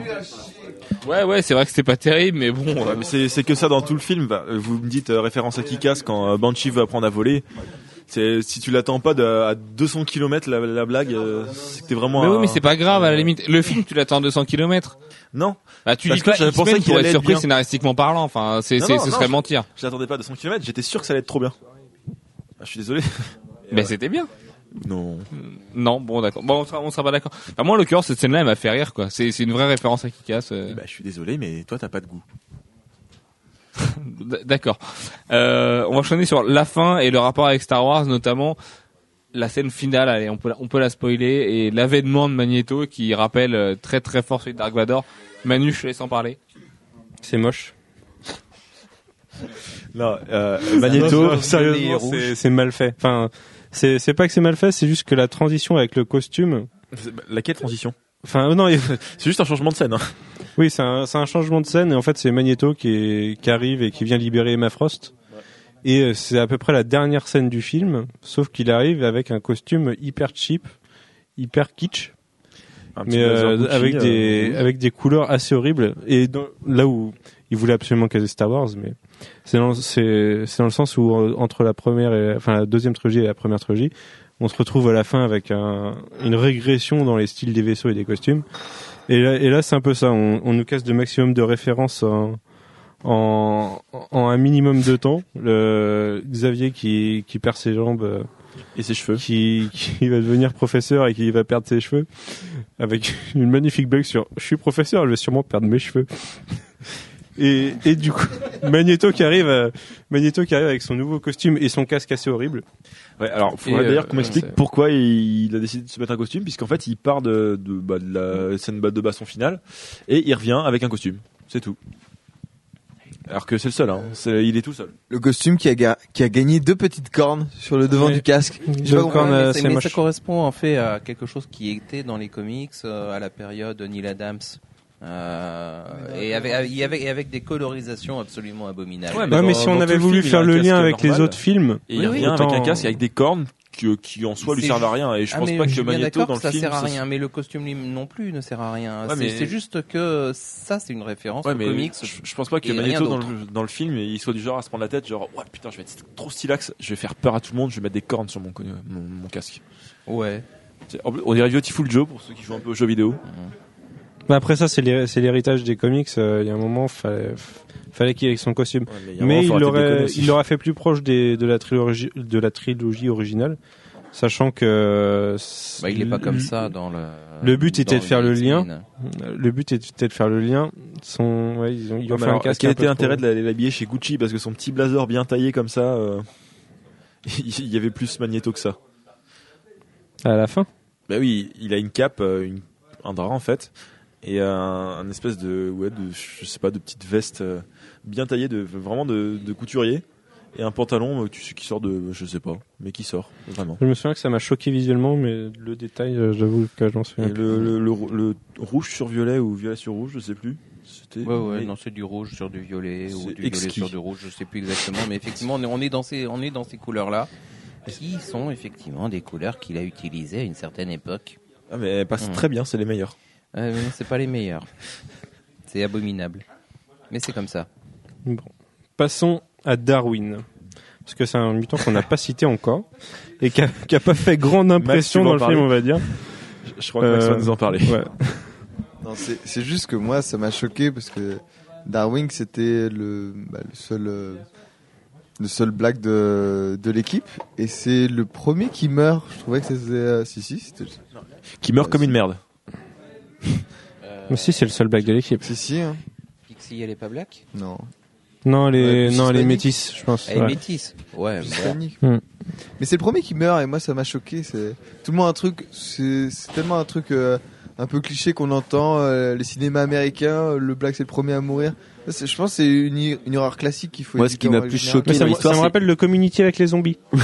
Ouais, ouais, c'est vrai que c'était pas terrible, mais bon. Ouais, mais c'est que ça dans tout le film. Bah, Vous me dites euh, référence à Kikas quand euh, Banshee veut apprendre à voler. C'est si tu l'attends pas de, à 200 km la, la blague, euh, t'es vraiment. Mais oui, un- mais c'est pas grave, à la limite. Le film, tu l'attends 200 km. Non, Bah, tu Parce dis que j'avais pensé qu'il allait être surpris bien. scénaristiquement parlant. Enfin, c'est, ce serait je- mentir. je l'attendais pas à 200 km. J'étais sûr que ça allait être trop bien. Ah, je suis désolé. Mais c'était bien. Non. Non, bon, d'accord. Bon, on sera, on sera pas d'accord. Enfin, moi, en l'occurrence, cette scène-là, elle m'a fait rire, quoi. C'est, c'est une vraie référence à Kikas. euh. Bah, je suis désolé, mais toi t'as pas de goût. D'accord. Euh, on va enchaîner sur la fin et le rapport avec Star Wars, notamment la scène finale. Allez, on peut, la- on peut la spoiler et l'avènement de Magneto qui rappelle euh, très très fort celui de Dark Vador. Manu, je te laisse en parler. C'est moche. Non, euh, Magneto. Sérieusement, c'est- c'est mal fait. Enfin, c'est c'est pas que c'est mal fait, c'est juste que la transition avec le costume. Laquelle transition? Enfin, euh, non, C'est juste un changement de scène. Hein. oui, c'est un, c'est un changement de scène et en fait c'est Magneto qui, est, qui arrive et qui vient libérer Emma Frost. Et euh, c'est à peu près la dernière scène du film, sauf qu'il arrive avec un costume hyper cheap, hyper kitsch, mais euh, Gucci, avec euh, des avec des couleurs assez horribles. Et dans- là où il voulait absolument caser Star Wars, mais c'est dans c'est c'est dans le sens où euh, entre la première et enfin la deuxième trilogie et la première trilogie, on se retrouve à la fin avec un, une régression dans les styles des vaisseaux et des costumes. Et là, et là c'est un peu ça. On, on nous casse de maximum de références en, en, en un minimum de temps. Le Xavier qui, qui perd ses jambes euh, Et ses cheveux. qui, qui va devenir professeur et qui va perdre ses cheveux avec une magnifique blague sur je suis professeur je vais sûrement perdre mes cheveux et, et du coup Magneto qui arrive euh, Magneto qui arrive avec son nouveau costume et son casque assez horrible Ouais, alors faudrait d'ailleurs euh, qu'on m'explique pourquoi il, a décidé de se mettre un costume, puisqu'en fait il part de, de, bah, de la scène de baston finale et il revient avec un costume. C'est tout. Alors que c'est le seul, hein. Il est tout seul. Le costume qui a, ga- qui a gagné deux petites cornes sur le devant Ouais. du casque. Je pas cornes, euh, mais, mais ça correspond en fait à quelque chose qui était dans les comics euh, à la période Neil Adams. Euh, et, avec, et, avec, et avec des colorisations absolument abominables. Ouais, Ouais, dans- mais si on avait voulu film, faire le lien avec les autres films Et il Oui, revient oui. avec un casque avec des cornes qui, qui en soi lui servent à rien. Et je Ah, pense pas je que Magneto dans le ça film. sert à ça- rien, mais le costume lui non plus ne sert à rien. Ouais, c'est mais- juste que ça, c'est une référence Ouais, aux comics. je, je pense pas que Magneto dans le, dans le film il soit du genre à se prendre la tête genre ouais putain je vais être trop stylax je vais faire peur à tout le monde je vais mettre des cornes sur mon, co- mon, mon casque Ouais. On dirait Beautiful Joe pour ceux qui jouent un peu aux jeux vidéo Mais après ça c'est l'hé- c'est l'héritage des comics euh, il y a un moment fallait fallait qu'il ait son costume Ouais, mais il l'aurait il l'aurait fait plus proche des, de la trilogie de la trilogie originale sachant que Bah, il est pas comme ça dans le. Le but était de faire le lien. Le but était de faire le lien. Son, ouais, ils ont, ils ont un casque. quel était l'intérêt de l'habiller chez Gucci parce que son petit blazer bien taillé comme ça euh, il y avait plus Magneto que ça À la fin. bah oui il a une cape euh, une- un drap en fait et un, un espèce de ouais de je sais pas de petite veste euh, bien taillée de vraiment de, de couturier et un pantalon euh, tu- qui sort de je sais pas mais qui sort vraiment Je me souviens que ça m'a choqué visuellement, mais le détail, euh, j'avoue que j'en et souviens. le, le, le, le rouge sur violet ou violet sur rouge je sais plus c'était Ouais, ouais, mais- non, c'est du rouge sur du violet ou du violet sur du rouge, je sais plus exactement, mais effectivement, on est, on est dans ces, on est dans ces couleurs-là, qui sont effectivement des couleurs qu'il a utilisées à une certaine époque. ah, mais elles passent Hmm. très bien c'est les meilleurs Euh, non, c'est pas les meilleurs. C'est abominable. Mais c'est comme ça. Bon. Passons à Darwin. Parce que c'est un mutant qu'on n'a pas cité encore. Et qui a, qui a pas fait grande impression dans le film, on va dire. je, je crois que Max Euh, va nous en parler Ouais. C'est juste que moi, ça m'a choqué parce que Darwin, c'était le, bah, le seul, euh, le seul black de, de l'équipe, et c'est le premier qui meurt. Je trouvais que faisait, euh, si si, c'était, qui meurt comme une merde si, c'est le seul blague de l'équipe. si si, hein. Pixie, elle est pas black non. Non, les, Ouais, non, les métis, je pense. Elle est ouais. métisse. Ouais. Hmm. Mais c'est le premier qui meurt et moi ça m'a choqué. C'est tout le monde un truc, c'est tellement un truc euh, un peu cliché qu'on entend, euh, les cinémas américains, le black c'est le premier à mourir. Je pense que c'est une, une horreur classique qu'il faut Moi, ce qui m'a plus choqué ça, me- ça rappelle le community avec les zombies.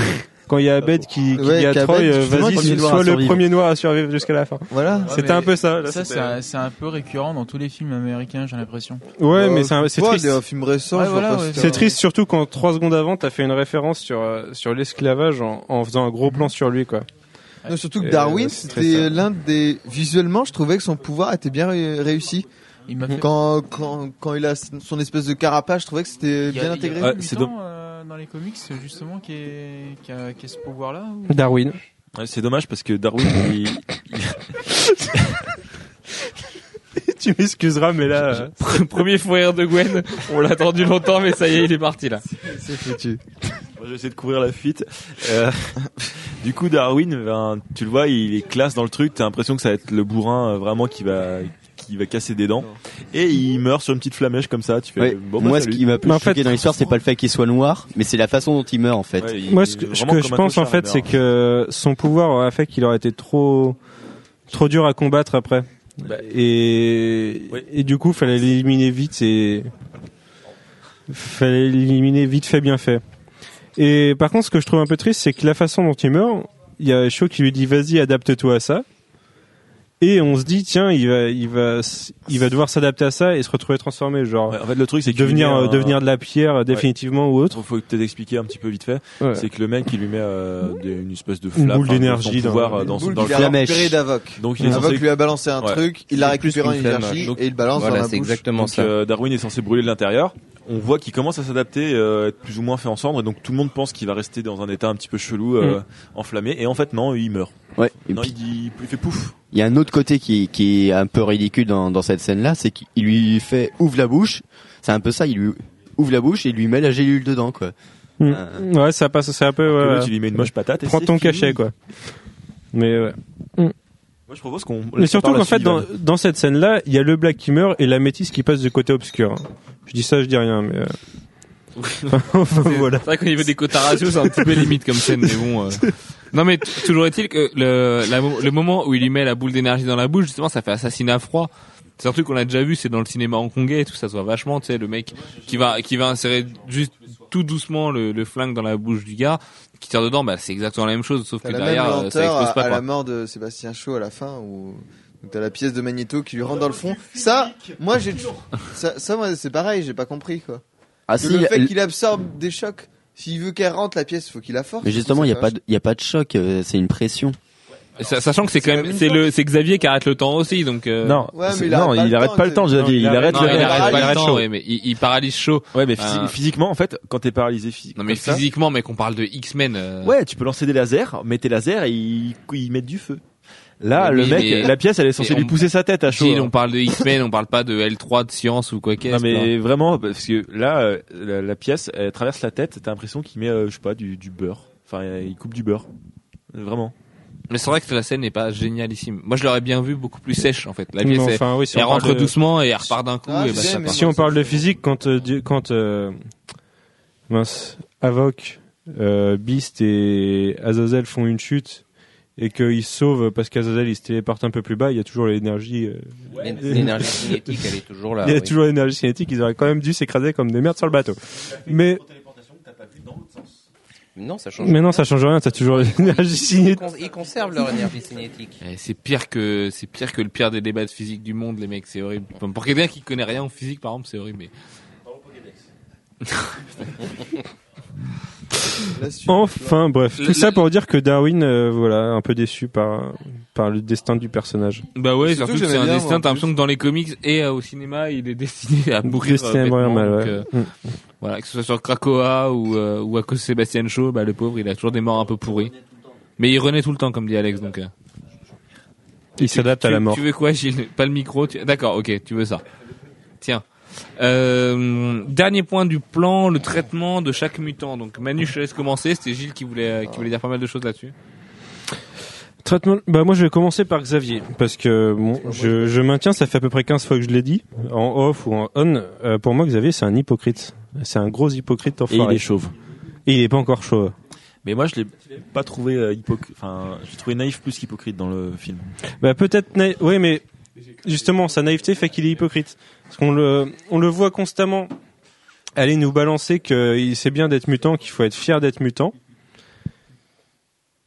Quand il y a Abed qui, qui Ouais, dit à Troy, euh, vas-y, sois le survivre. premier noir à survivre jusqu'à la fin. Voilà. Ouais, C'était mais un peu ça. là, Ça, c'était- c'est un, un peu récurrent dans tous les films américains, j'ai l'impression. Ouais, Bah, mais c'est un- triste. Ouais, voilà, ouais. si C'est triste surtout quand trois secondes avant t'as fait une référence sur euh, sur l'esclavage en, en faisant un gros plan sur lui quoi. Non, surtout que Darwin, euh, c'était ça. l'un des visuellement, je trouvais que son pouvoir était bien ré- réussi. Il. Quand, quand, quand il a son espèce de carapace, je trouvais que c'était bien intégré. c'est euh, dans les comics justement qui, est, qui, a, qui a ce pouvoir-là. ou- Darwin. Ouais, c'est dommage parce que Darwin, il, tu m'excuseras mais là euh, Premier fou rire de Gwen. On l'a attendu longtemps, mais ça y est, il est parti là. C'est foutu. Moi, je vais essayer de couvrir la fuite. Euh, du coup, Darwin, ben, tu le vois, il est classe dans le truc. T'as l'impression que ça va être le bourrin euh, vraiment qui va qui va casser des dents. Et il meurt sur une petite flamèche comme ça. Tu fais Ouais. bon, bah, Moi, ce qui m'a plus Mais en choqué fait- dans l'histoire, c'est pas le fait qu'il soit noir, mais c'est la façon dont il meurt en fait. Ouais, il- moi il ce est que, ce vraiment que je comme un pense en clochard, fait c'est que son pouvoir aurait fait qu'il aurait été trop trop dur à combattre après. Bah, Et Ouais. et du coup fallait l'éliminer vite et fallait l'éliminer vite fait bien fait. Et par contre ce que je trouve un peu triste c'est que la façon dont il meurt, il y a Shaw qui lui dit vas-y adapte-toi à ça. Et on se dit tiens il va il va il va devoir s'adapter à ça et se retrouver transformé genre Ouais, en fait, le truc, c'est qu'il devenir met euh, un- devenir de la pierre euh, définitivement ou autre. Faut, faut peut-être expliquer un petit peu vite fait. Ouais. C'est que le mec, il lui met euh, des- une espèce de Une flamme, boule enfin, de d'énergie dans- pouvoir une dans, Boule dans le a flamèche. récupéré d'Avoc. Donc, il est censé lui a balancé un Ouais. truc, il l'a plus récupéré flemme. énergie Donc, et il balance dans Voilà, la c'est bouche. exactement Donc ça. euh, Darwin est censé brûler de l'intérieur. On voit qu'il commence à s'adapter, euh, être plus ou moins fait en cendre, et donc tout le monde pense qu'il va rester dans un état un petit peu chelou, euh, enflammé, et en fait non, il meurt. Ouais. Et non, puis, il, dit, il fait pouf. il y a un autre côté qui, qui est un peu ridicule dans, dans cette scène-là, c'est qu'il lui fait ouvre la bouche. C'est un peu ça, il lui ouvre la bouche et il lui met la gélule dedans, quoi. Mm. Euh, Ouais, ça passe, c'est un peu. Ouais, il lui met une moche patate. Et Prends ton fini. cachet, quoi. Mais ouais. Moi, je propose qu'on. Mais surtout qu'en fait, dans, cette scène-là, il y a le black qui meurt et la métisse qui passe du côté obscur. Je dis ça, je dis rien, mais. euh, enfin, voilà. C'est vrai qu'au niveau des quotas ratio, c'est un petit peu limite comme scène, mais bon. euh. Non, mais toujours est-il que le, la le moment où il lui met la boule d'énergie dans la bouche, justement, ça fait assassinat froid. C'est un truc qu'on a déjà vu, c'est dans le cinéma hongkongais et tout, ça se voit vachement, tu sais, le mec qui va, qui va insérer juste tout doucement le, le flingue dans la bouche du gars, qui tire dedans, bah, c'est exactement la même chose, sauf que la même derrière, euh, ça explose à, pas, à quoi. la mort de Sébastien Chaud à la fin où t'as la pièce de Magneto qui lui rentre dans le front. Ça, moi j'ai ça, ça moi c'est pareil, j'ai pas compris quoi. Ah si, le fait l- qu'il absorbe des chocs, s'il veut qu'elle rentre la pièce, faut qu'il la force. mais justement, il y a pas de, il y a pas de choc, euh, c'est une pression. Sachant que c'est quand même, c'est le, c'est Xavier qui arrête le temps aussi, donc, euh, Non, Ouais, mais il non, arrête pas il le arrête temps, pas le temps, Xavier. Il arrête il arrête chaud. ouais, mais il, il paralyse chaud. Ouais, mais physi- Euh, physiquement, en fait, quand t'es paralysé physiquement. Non, mais physiquement, mec, on parle de X-Men. euh, Ouais, tu peux lancer des lasers, mais tes lasers, ils, ils mettent du feu. Là, Mais le mec, mais- la pièce, elle est censée mais lui pousser sa tête à chaud. Hein. on parle de X-Men, on parle pas de L3 de science ou quoi qu'est-ce. Non mais vraiment parce que là euh, la, la pièce elle traverse la tête t'as l'impression qu'il met euh, je sais pas du, du beurre enfin il coupe du beurre vraiment Mais c'est vrai que la scène n'est pas génialissime. Moi, je l'aurais bien vu beaucoup plus sèche, en fait. La pièce, Non, elle, enfin, oui, si elle on parle rentre de- doucement et elle repart d'un coup. Ah, et bah, sais, ça. Si on parle de physique, quand euh, quand euh, mince, Avoc, euh, Beast et Azazel font une chute et qu'ils se sauvent parce qu'Azazel il se téléporte un peu plus bas, il y a toujours l'énergie. euh, L'énergie cinétique, elle est toujours là. il y a oui. toujours l'énergie cinétique. Ils auraient quand même dû s'écraser comme des merdes sur le bateau. Mais Non, ça change. mais non, ça change rien. T'as toujours l'énergie cinétique. ils conservent leur énergie cinétique. Eh, C'est pire que c'est pire que le pire des débats de physique du monde, les mecs. C'est horrible. Enfin, Pour quelqu'un qui connaît rien en physique, par exemple, c'est horrible. Mais. Enfin, bref, tout ça pour dire que Darwin, euh, voilà, un peu déçu par par le destin du personnage. bah ouais, Surtout que c'est un destin. T'as l'impression que dans les comics et euh, au cinéma, il est destiné à mourir. Destiné à mourir mal, Donc, ouais. euh, Mm. Voilà, que ce soit sur Krakoa ou euh, ou à cause de Sébastien Shaw, bah le pauvre, il a toujours des morts un peu pourries. Mais il renaît tout le temps, comme dit Alex. Donc. euh. Il s'adapte à la mort. Tu veux quoi, Gilles? Pas le micro tu- D'accord, ok, tu veux ça. Tiens. Euh, dernier point du plan, le traitement de chaque mutant. Donc Manu, je te laisse commencer. C'était Gilles qui voulait, qui voulait dire pas mal de choses là-dessus. Traitement. Bah moi je vais commencer par Xavier parce que bon, je, je maintiens, ça fait à peu près 15 fois que je l'ai dit en off ou en on. euh, pour moi Xavier c'est un hypocrite. C'est un gros hypocrite et il est chauve Et il est pas encore chaud. Mais moi, je l'ai pas trouvé euh, hypocrite. Enfin, j'ai trouvé naïf plus qu'hypocrite dans le film. Bah peut-être naïf. Oui, mais justement, sa naïveté fait qu'il est hypocrite. Parce qu'on le, on le voit constamment aller nous balancer que c'est bien d'être mutant, qu'il faut être fier d'être mutant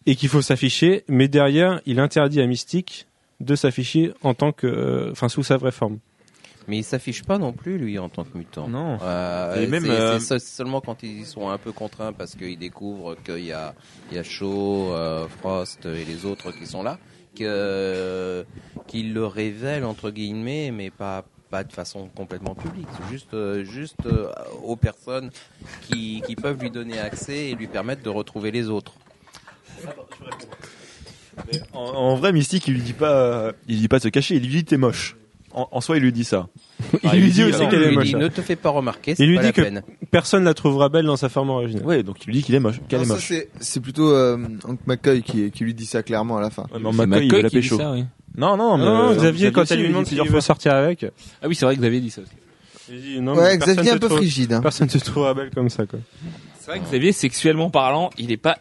et qu'il faut s'afficher. Mais derrière, il interdit à Mystique de s'afficher en tant que, euh, enfin, sous sa vraie forme. Mais il s'affiche pas non plus, lui, en tant que mutant. Non. Euh, Et même, c'est- euh, seulement quand ils sont un peu contraints parce qu'ils découvrent qu'il y a, il y a Shaw, euh, Frost et les autres qui sont là, qu'ils le révèlent entre guillemets, mais pas pas de façon complètement publique. C'est juste euh, juste euh, aux personnes qui qui peuvent lui donner accès et lui permettre de retrouver les autres. En, en vrai, Mystique, il lui dit pas, euh, il lui dit pas de se cacher. Il lui dit t'es moche. En, en soi, il lui dit ça. Il lui dit aussi Non, qu'elle est moche. dit, ne te fais pas remarquer, c'est Il lui pas dit la que peine. personne la trouvera belle dans sa forme originale. Ouais, donc il lui dit qu'il est moche. Qu'elle est moche. c'est- plutôt euh, Hank McCoy qui, qui lui dit ça clairement à la fin. Ouais, mais McCoy, il veut la pécho. ça, oui. Non, non, mais Non, euh, Xavier, quand elle lui demande s'il veut sortir avec, Ah oui, c'est vrai que Xavier dit ça aussi. il dit non, Ouais, Xavier un peu trouve- frigide. hein. Personne te trouvera belle comme ça, quoi. C'est vrai que Xavier, sexuellement parlant, il est pas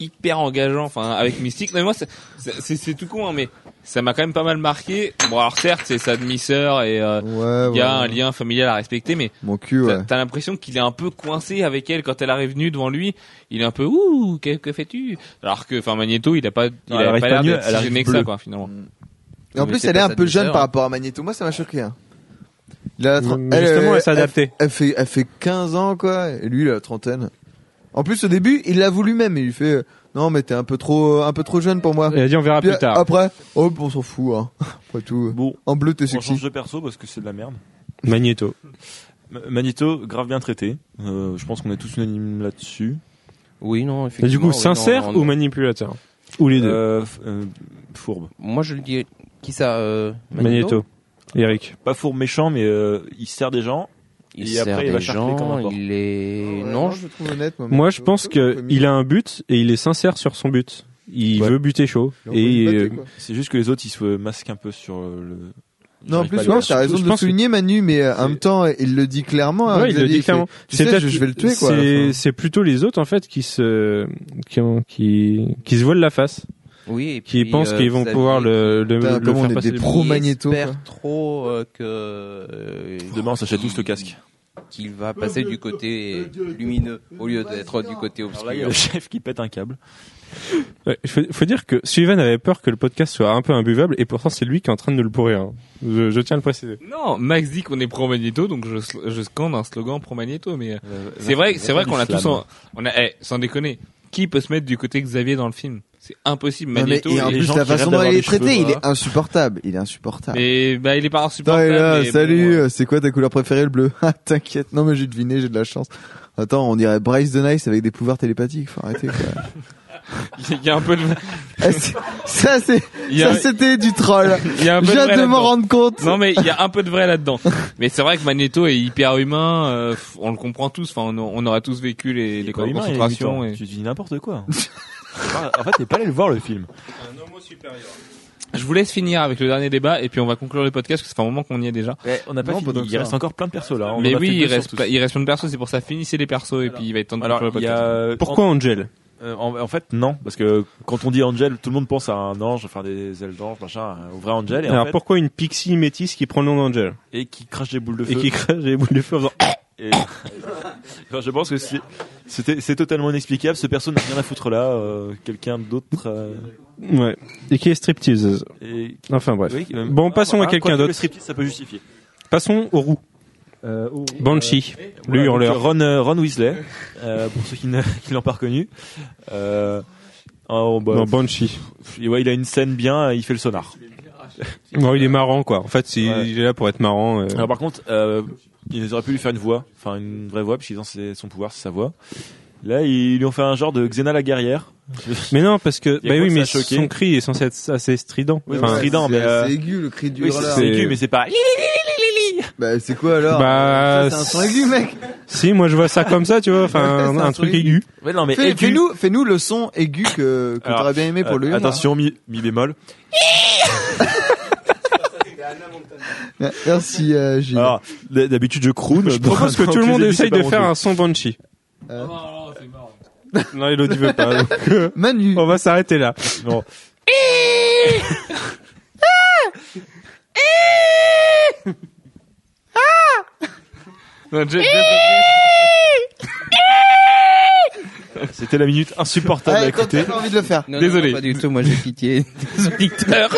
hyper engageant, enfin, avec Mystique. Non, mais moi, c'est- c'est c'est- c'est tout con, hein, mais ça m'a quand même pas mal marqué. Bon, alors certes, c'est sa demi-sœur et euh, Ouais, il y a ouais. un lien familial à respecter, mais Mon cul, t'as ouais. t'as l'impression qu'il est un peu coincé avec elle quand elle arrive nue devant lui. Il est un peu ouh, que, que fais-tu? Alors que, enfin, Magneto, il a pas, il Non, a pas l'air d'être si que ça, quoi, finalement. Et en plus, elle est un peu jeune par rapport à Magneto. Moi, ça m'a choqué. Hein. Il a la justement, euh, elle s'est adaptée. Elle, fait, elle fait 15 ans, quoi. Et lui, il a la trentaine. En plus, au début, il l'avoue lui-même. Il lui fait, euh, non, mais t'es un peu trop, un peu trop jeune pour moi. Elle a dit on verra Puis, plus tard. Après, oh, on s'en fout, hein. Après tout. Bon, En bleu, t'es on change sexy. de perso parce que c'est de la merde. Magneto. Magneto, grave bien traité. Euh, je pense qu'on est tous unanimes là-dessus. Oui, non, Et effectivement. du coup, oui, sincère non, non, ou manipulateur? Ou les deux? Euh, euh, fourbe. Moi, je le dis. Qui ça euh, Magneto. Eric. Pas fourbe méchant, mais euh, il sert des gens. Il Et sert après, il va des charcler comme gens, un il est... Ouais, non, je le trouve honnête, moi. Moi, je pense que il a un but et il est sincère sur son but. Il Ouais. veut buter chaud. Il Et euh. C'est juste que les autres, ils se masquent un peu sur le. Non, en plus, ouais, t'as raison je de que- souligner, Manu, mais en même temps, il le dit clairement. hein, ouais, il le dit clairement. fait, Tu sais, je, je vais le tuer, quoi. C'est plutôt les autres en fait qui se qui ont- qui qui se voilent la face, oui, et qui puis, pensent euh, qu'ils vont Xavier pouvoir le le, le comment faire on est passer. des espère quoi. trop euh, que euh, Demain, on s'achète tous le casque. qu'il va passer du côté lumineux au lieu d'être du côté Alors là, il y a obscur. le chef qui pète un câble. Ouais, il faut, faut dire que Sullivan avait peur que le podcast soit un peu imbuvable et pourtant c'est lui qui est en train de nous le pourrir. hein. Je, je tiens à le préciser. Non, Max dit qu'on est pro Magneto, donc je, je scande un slogan pro Magneto, mais euh, c'est vrai, c'est vrai qu'on a tous, en- on a, eh, sans déconner, qui peut se mettre du côté Xavier dans le film? C'est impossible. Non, mais, Magneto, et en plus, gens la façon dont il est traité, il est insupportable. Il est insupportable. mais bah il est pas insupportable. il est là, mais bon, salut, euh, euh, c'est quoi ta couleur préférée, le bleu? Ah, t'inquiète. Non, mais j'ai deviné, j'ai de la chance. Attends, on dirait Bryce the Nice avec des pouvoirs télépathiques. Faut arrêter, quoi. il y a un peu de, c'est- ça, c'est, ça, c'était du troll. il y a un peu de viens vrai de m'en là-dedans. rendre compte. Non mais il y a un peu de vrai là-dedans. Mais c'est vrai que Magneto est hyper humain. euh, on le comprend tous. Enfin, on, on aurait tous vécu les, les camps de concentration. Et... Tu dis n'importe quoi. En fait, t'es pas allé le voir le film. Je vous laisse finir avec le dernier débat et puis on va conclure le podcast parce que ça fait un moment qu'on y est déjà. on n'a pas Non, fini. pas tant que Il ça. reste encore plein de persos là. On mais oui, il reste, pas- il reste plein de persos. C'est pour ça finissez les persos et puis il va être temps de Alors, conclure le podcast. a. Pourquoi Angel Euh, en, en fait, non, parce que quand on dit Angel, tout le monde pense à un ange, enfin des ailes d'ange, machin, au vrai Angel, et, en Alors fait- pourquoi une pixie métisse qui prend le nom d'Angel et qui crache des boules de et feu. qui crache des boules de feu en faisant Et- Enfin, je pense que c'est- c'était c'est totalement inexplicable. Ce perso n'a rien à foutre là. euh, Quelqu'un d'autre. euh, ouais et qui est striptease. et... Enfin bref. oui, euh, Bon, passons à ah, quelqu'un d'autre. Le striptease, ça peut justifier. Passons au roux. Banshee, le Voilà, donc, hurleur. Ron, euh, Ron Weasley, euh, pour ceux qui ne- l'ont pas reconnu. Euh, oh, bah, Non, Banshee. ouais, il a une scène bien, il fait le sonar. Il est marrant quoi. En fait, c'est- Ouais. il est là pour être marrant. euh. Alors par contre, euh, ils auraient pu lui faire une voix, enfin une vraie voix, puisqu'ils ont son pouvoir, c'est sa voix. Là, ils lui ont fait un genre de Xena la guerrière. Mais non, parce que bah quoi oui, mais choqué son cri est censé être assez strident. Oui, Enfin, strident, c'est mais, euh, c'est aigu, le cri du Oui, c'est hurleur. c'est aigu, mais c'est pas. Bah, c'est quoi alors Bah, C'est un son aigu, mec. si, moi je vois ça comme ça, tu vois. Enfin, un, truc aigu. Ouais, non, mais Fais- aigu. Fais-nous, fais-nous le son aigu que, que t'aurais bien aimé pour Euh, le hurleur. attention, mi, mi bémol. Merci, euh, Gilles. Alors, d'habitude, je croune. Je propose que tout le monde essaye de faire un son Banshee. Euh, Non, Elodie veut pas. donc, euh, Manu. on va s'arrêter là. Bon. Non, Jeff- C'était la minute insupportable à écouter. t'as envie de le faire. Non, non, Désolé. non, pas du tout. Moi, j'ai pitié des auditeurs.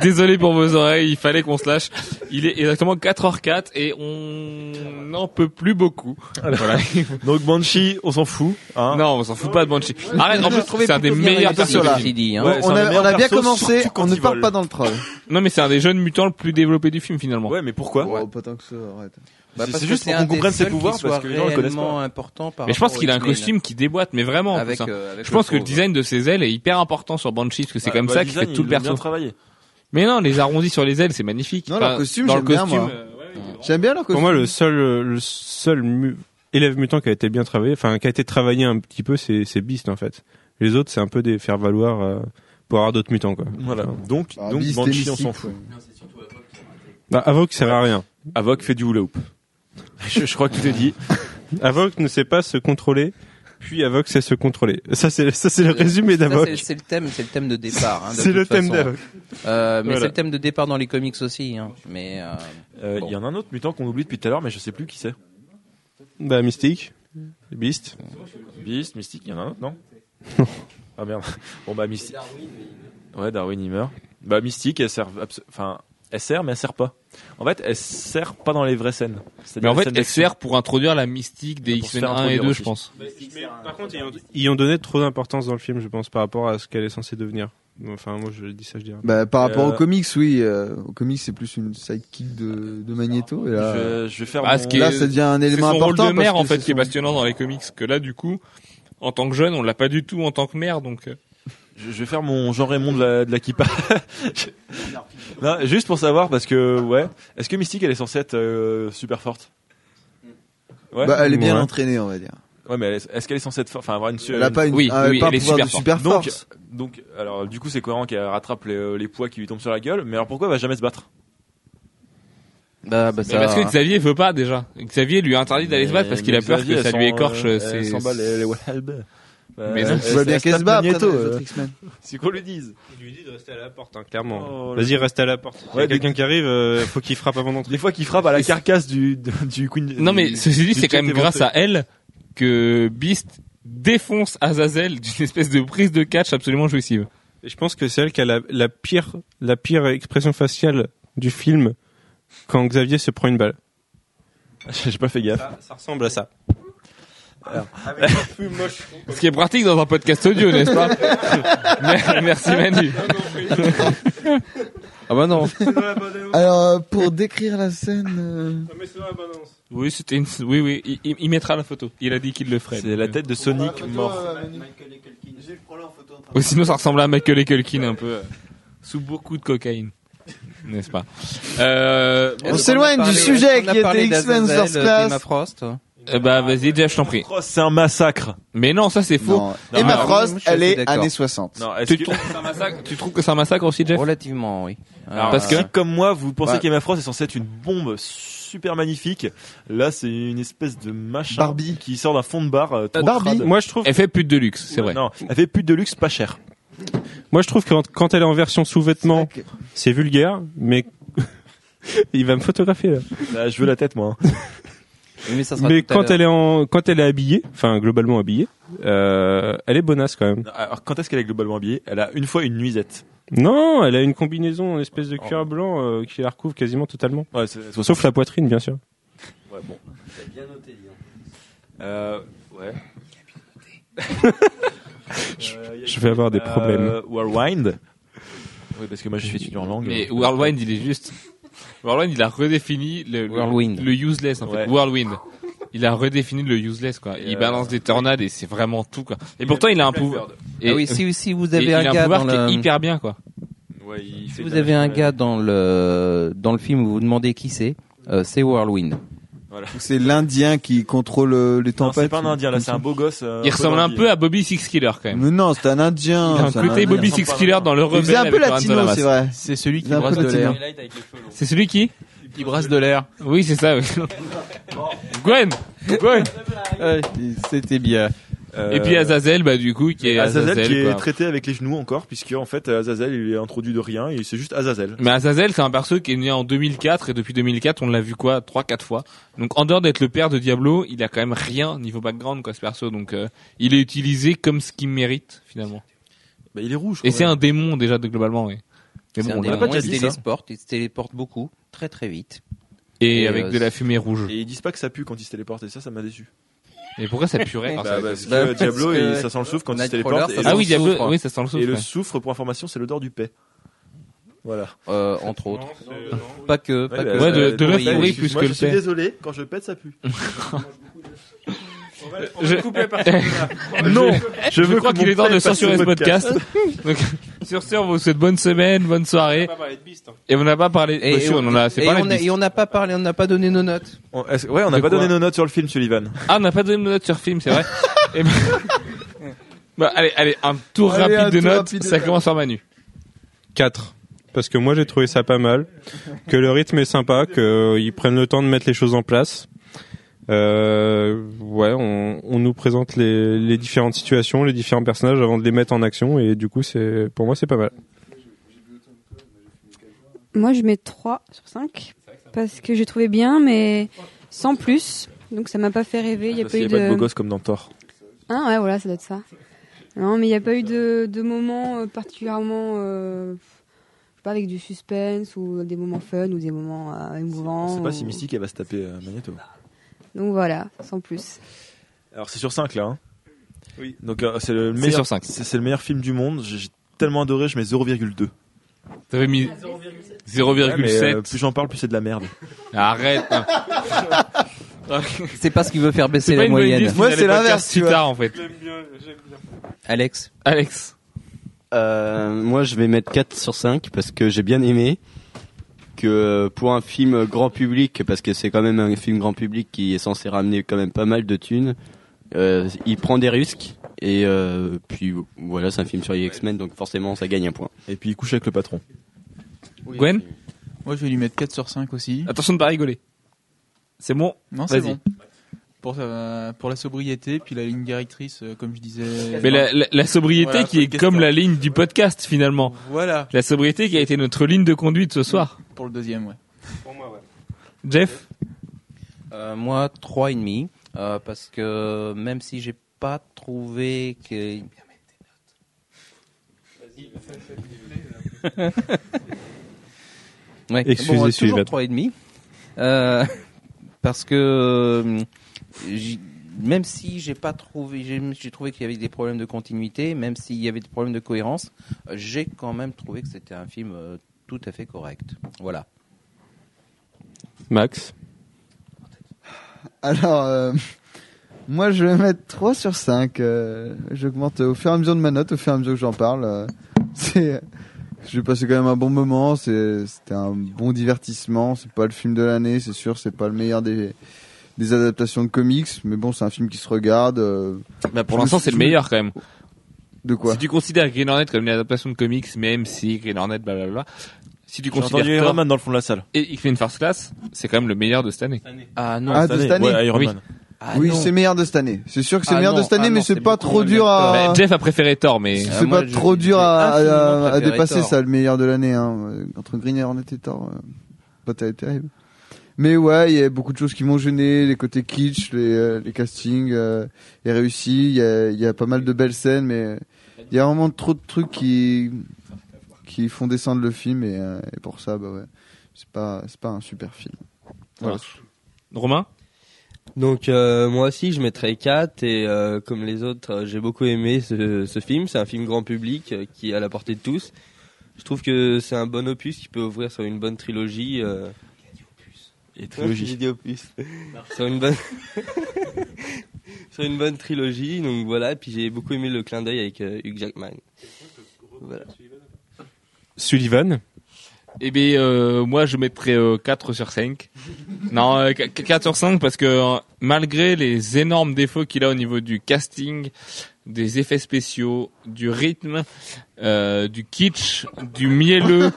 Désolé pour vos oreilles, il fallait qu'on se lâche. Il est exactement 4h04 et on n'en peut plus beaucoup. Voilà. Donc Banshee, on s'en fout. Hein. non, on s'en fout pas de Banshee. Arrête, en Je plus, c'est un des plutôt bien meilleurs dit, hein. Ouais, c'est on, un des a, on a bien persos, commencé, surtout quand on ne ils part pas dans le troll. Non, mais c'est un des jeunes mutants le plus développé du film finalement. Ouais, mais pourquoi? Oh, pas tant que ça, arrête. Bah, C'est- juste pour qu'on comprenne ses pouvoirs, parce que les gens le connaissent pas. important par mais je pense qu'il a un costume qui déboîte, mais vraiment. en Avec, euh, avec Je pense le que le design de ses ailes est hyper important sur Banshee parce que c'est Bah, comme bah, ça qu'il fait tout le perso. travaillé. Mais non, les arrondis sur les ailes, c'est magnifique. Non, leur costume, dans le j'aime bien, costume, moi. euh, ouais. J'aime bien leur costume. Pour moi, le seul, euh, le seul mu- élève mutant qui a été bien travaillé, enfin, qui a été travaillé un petit peu, c'est, c'est Beast, en fait. Les autres, c'est un peu des faire valoir, euh, pour avoir d'autres mutants, quoi. Voilà. Donc, Ah, donc Banshee, on s'en fout. Bah, Avoc sert à rien. Avok fait du hula hoop. je, je crois que tout est dit. Avoc ne sait pas se contrôler, puis Avoc sait se contrôler. Ça, c'est, ça, c'est le résumé d'Avoc. c'est- le thème, c'est le thème de départ. Hein, C'est toute le thème d'Avoc. Euh, mais Voilà. c'est le thème de départ dans les comics aussi. Hein. Mais euh, Euh, Il Bon. y en a un autre mutant qu'on oublie depuis tout à l'heure, mais je sais plus qui c'est. Bah, Mystique. Beast. Beast, Mystique, il y en a un autre, non? Ah merde. Bon bah Mystique. Ouais, Darwin il meurt. Bah Mystique, elle sert, enfin, elle sert mais elle sert pas. En fait, elle sert pas dans les vraies scènes. Mais en fait, elle sert pour introduire la mystique des X-Men faire 1 et introduire 2, aussi. je pense. Par contre, ils ont, ils ont donné trop d'importance dans le film, je pense, par rapport à ce qu'elle est censée devenir. Enfin, moi, je dis ça, je dirais. Bah, par rapport Euh, aux comics, oui. Euh, aux comics, c'est plus une sidekick de, de Magneto. Et là, Je, je vais faire Ah, mon- là, ça devient un C'est élément son rôle important. de mère en fait c'est qui est passionnant dans les comics. Que là, du coup, en tant que jeune, on l'a pas du tout en tant que mère, donc. Euh, Je, je vais faire mon Jean Raymond de la, de la Kippa. Non, juste pour savoir, parce que, ouais. Est-ce que Mystique, elle est censée être euh, super forte? Ouais. Bah, elle est bien Ouais. entraînée, on va dire. ouais, mais elle est- est-ce qu'elle est censée être forte? Enfin, avoir une. Elle a pas une, Oui, oui, pas elle est super forte. super donc, force. donc, alors, du coup, c'est cohérent qu'elle rattrape les, les poids qui lui tombent sur la gueule. Mais alors, pourquoi elle va jamais se battre? Bah, bah, ça, parce que Xavier veut pas déjà. Xavier lui a interdit d'aller se battre parce qu'il a peur que ça lui écorche euh, ses. Bah, Mais non, elle- Je vois bien elle qu'elle se bat après les euh, X-Men. C'est qu'on lui dise. Il lui dit de rester à la porte, hein, clairement. Oh, Vas-y, reste à la porte. Ouais, quelqu'un qui arrive, euh, faut qu'il frappe avant d'entrer. Des fois qu'il frappe à la carcasse du, du, Queen. Non mais ceci dit, c'est quand même grâce à elle que Beast défonce Azazel d'une espèce de prise de catch absolument jouissive. Et je pense que c'est elle qui a la, la pire, la pire expression faciale du film quand Xavier se prend une balle. J'ai pas fait gaffe. Ça, ça ressemble à ça. Ce qui est pratique dans un podcast audio, n'est-ce pas Mer- Merci Manu. ah bah non. Alors, euh, pour décrire la scène, euh, Oui, c'était une... oui oui, il, il- il mettra la photo. Il a dit qu'il le ferait. C'est la tête de Sonic mort. Ou sinon ça ressemble à Michael et Culkin un peu euh, sous beaucoup de cocaïne. N'est-ce pas? Euh, On s'éloigne du sujet qui était X-Men First Class. d'Emma Frost. Euh, Bah vas-y Jeff, je t'en prie. Cross, c'est un massacre. Mais non, ça c'est faux. non. Non, Emma alors, Frost, elle est d'accord. années 60. Non, est-ce Tu, que, trouves que c'est un massacre tu trouves que c'est un massacre aussi, Jeff? Relativement, oui. alors, Euh, parce que- si comme moi vous pensez qu'Emma Frost est censée être une bombe super magnifique, là c'est une espèce de machin Barbie. qui sort d'un fond de bar. euh, trop Barbie. crade. Moi, je trouve, Elle fait pute de luxe, c'est vrai. Non, elle fait plus de luxe pas cher. moi, je trouve que quand, quand elle est en version sous-vêtements, c'est vulgaire, mais il va me photographier là. Là, je veux la tête moi. hein. Mais ça sera Mais tout à quand elle est en, quand elle est habillée, enfin globalement habillée, euh, elle est bonasse quand même. Alors quand est-ce qu'elle est globalement habillée? Elle a une fois une nuisette. Non, elle a une combinaison en espèce de cuir blanc euh, qui la recouvre quasiment totalement. Ouais, Sauf la poitrine, bien sûr. Ouais, bon. Euh, ouais. Je vais avoir des problèmes. Euh, Whirlwind. Oui, parce que moi je suis étudiant en langue. Mais Whirlwind, il est juste. Whirlwind, il a redéfini le, Whirlwind. le useless en fait. Ouais. Whirlwind. Il a redéfini le useless quoi. Et il euh, balance des tornades et c'est vraiment tout quoi. Et pourtant il a un pouvoir. Et, Ah oui, si, si vous et avez il un a un gars pouvoir dans qui est le, hyper bien quoi. Ouais, il si fait vous de la- avez un gars dans le, dans le film où vous vous demandez qui c'est, euh, c'est Whirlwind. C'est l'Indien qui contrôle euh, les Non, tempêtes. c'est pas un indien là, c'est un beau gosse. euh, Il ressemble un peu à Bobby Six Killer quand même. Mais non, c'est un Indien. Il a un c'est côté. Bobby Six Killer dans le rebelle faisait un peu latino, c'est vrai. C'est celui qui brasse de l'air. C'est celui qui Qui brasse de l'air. Oui, c'est ça. Oui. Gwen Gwen C'était bien. Euh, Et puis Azazel, bah du coup, qui est Azazel, Azazel. qui est traité avec les genoux encore, puisque en fait Azazel il est introduit de rien, et c'est juste Azazel. Mais Azazel, c'est un perso qui est né en 2004 et depuis 2004, on l'a vu quoi, trois, quatre fois. Donc en dehors d'être le père de Diablo, il a quand même rien niveau background quoi ce perso. Donc euh, il est utilisé comme ce qu'il mérite finalement. Bah, il est rouge. Et c'est un démon déjà de globalement, oui. Mais bon, un on l'a démon, pas il se téléporte, il se téléporte beaucoup, très très vite. Et, Et, avec euh, de la fumée rouge. Et ils disent pas que ça pue quand il se téléporte, et ça, ça m'a déçu. Et pourquoi ça puerait Bah, parce que Bah, Diablo, que ça sent le soufre quand il se téléporte. ça Ah oui, Diablo, soufre. oui, ça sent le soufre. Et le soufre, pour information, c'est l'odeur du paix. Voilà. Euh, entre autres. Pas que, pas Ouais, que. Ouais, de- euh, de l'œuf pourri plus que je le suis paix. désolé, quand je pète, ça pue. Je- non, Je, veux crois qu'il est temps de censurer ce podcast. Donc, sur ce, on vous souhaite bonne semaine, bonne soirée. Et on n'a pas parlé. Et, et on en a assez et parlé. on de a- Beast. et on n'a pas parlé, on n'a pas donné nos notes. On- Ouais, on n'a pas donné nos notes sur le film, Sullivan. Ah, on n'a pas donné de notes sur film, c'est vrai. Eh ben- bah, allez, allez, un tour Allez, rapide un de tour notes. rapide Ça commence par Manu. 4. Parce que moi j'ai trouvé ça pas mal, que le rythme est sympa, qu'ils prennent le temps de mettre les choses en place. Euh, ouais, on, on nous présente les, les différentes situations, les différents personnages avant de les mettre en action et du coup c'est pour moi c'est pas mal. Moi, je mets 3 sur 5 parce que j'ai trouvé bien, mais sans plus. Donc, ça m'a pas fait rêver. Il y a pas eu a pas de beau de. gosse comme dans Thor. Ah ouais, voilà, ça doit être ça. Non, mais il n'y a pas eu de, de moments euh, particulièrement, euh, je sais pas, avec du suspense ou des moments fun ou des moments euh, émouvants. C'est pas ou- si mystique, elle va se taper euh, Magneto. Donc voilà, sans plus. Alors c'est sur 5 là. Hein. Oui. Donc euh, c'est le meilleur. sur. C'est c'est le meilleur film du monde. J'ai tellement adoré, je mets 0,2. T'avais mis Ouais, mais, 0,7. euh, plus j'en parle, plus c'est de la merde. Arrête. hein. C'est pas ce qui veut faire baisser la moyenne. Moi, c'est l'inverse, tu tard, en fait. Alex. Alex. Euh, moi, je vais mettre 4 sur 5 parce que j'ai bien aimé. Que pour un film grand public, parce que c'est quand même un film grand public qui est censé ramener quand même pas mal de thunes, euh, il prend des risques. Et euh, puis voilà, c'est un film sur les X-Men, donc forcément ça gagne un point. Et puis il couche avec le patron. Gwen Moi, je vais lui mettre 4 sur 5 aussi. Attention de pas rigoler. C'est bon Non, c'est bon. Pour, euh, pour la sobriété, puis la ligne directrice, euh, comme je disais. Mais la, la- la sobriété Voilà, qui est podcast comme la ligne du podcast finalement. Voilà, La sobriété qui a été notre ligne de conduite ce soir. pour le deuxième, ouais. Jeff Euh, moi, trois et demi, euh, parce que même si j'ai pas trouvé que. ouais, Excusez, bon, toujours trois et demi, euh, parce que euh, même si j'ai pas trouvé, j'ai trouvé qu'il y avait des problèmes de continuité, même s'il y avait des problèmes de cohérence, euh, j'ai quand même trouvé que c'était un film euh, tout à fait correct. Voilà. Max. Alors, euh, moi, je vais mettre 3 sur 5. Euh, J'augmente au fur et à mesure de ma note, au fur et à mesure que j'en parle. euh, c'est, j'ai passé quand même un bon moment. C'était un bon divertissement. C'est pas le film de l'année, c'est sûr. C'est pas le meilleur des, des adaptations de comics. Mais bon, c'est un film qui se regarde. euh, bah Pour l'instant, c'est le meilleur quand même. de quoi Si tu considères Green Hornet comme une adaptation de comics, même si Green Hornet, blablabla, si tu J'ai considères entendu Iron Thor Man dans le fond de la salle. et X-Men First Class, c'est quand même le meilleur de cette année. Ah non. Ah, de cette année Ouais, Iron Oui. Man. Ah Oui, c'est meilleur de cette année. C'est sûr que c'est Ah meilleur non, de cette année, ah mais c'est pas trop dur à. Bah, Jeff a préféré Thor, mais Ah, C'est moi, pas trop dur à, dépasser Thor. ça, le meilleur de l'année. Hein. Euh, Entre Green Hornet et Thor, euh, pas terrible. Mais ouais, il y a beaucoup de choses qui m'ont gêné, les côtés kitsch, les, euh, les castings euh, est réussi. Il y a, il y a pas mal de belles scènes, mais il y a vraiment trop de trucs qui qui font descendre le film et, euh, et pour ça, bah ouais, c'est pas c'est pas un super film. Voilà. Romain? Donc euh, moi aussi je mettrais 4 et euh, comme les autres euh, j'ai beaucoup aimé ce, ce film. C'est un film grand public euh, qui est à la portée de tous. Je trouve que c'est un bon opus qui peut ouvrir sur une bonne trilogie. Euh, Et trilogie. J'ai dit opus. sur une bonne sur une bonne trilogie. Donc voilà. Et puis j'ai beaucoup aimé le clin d'œil avec euh, Hugh Jackman. Voilà. Sullivan. Eh bien, euh, moi, je mettrais euh, 4 sur 5. non, euh, qu- 4 sur 5 parce que euh, malgré les énormes défauts qu'il a au niveau du casting, des effets spéciaux, du rythme, euh, du kitsch, du mielleux.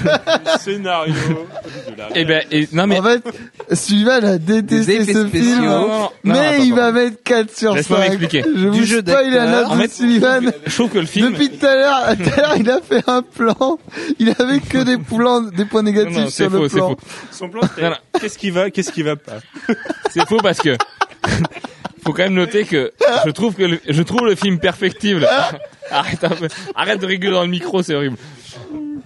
scénario. et ben, et, non mais En fait, Sullivan a détesté ce spéciaux. film, Non, non, non, mais non, attends, il va mettre 4 sur 5. Laisse-moi m'expliquer. Je vous jeu spoil la note En de fait, Sullivan. je trouve que le film. Depuis tout à l'heure, tout à l'heure, il a fait un plan. Il avait que des plans, des points négatifs Non, non, c'est sur le faux, c'est plan. faux. Son plan, qu'est-ce qui va, qu'est-ce qui va pas? C'est faux parce que faut quand même noter que je trouve que le, je trouve le film perfectible. Arrête un peu, arrête de rigoler dans le micro, c'est horrible.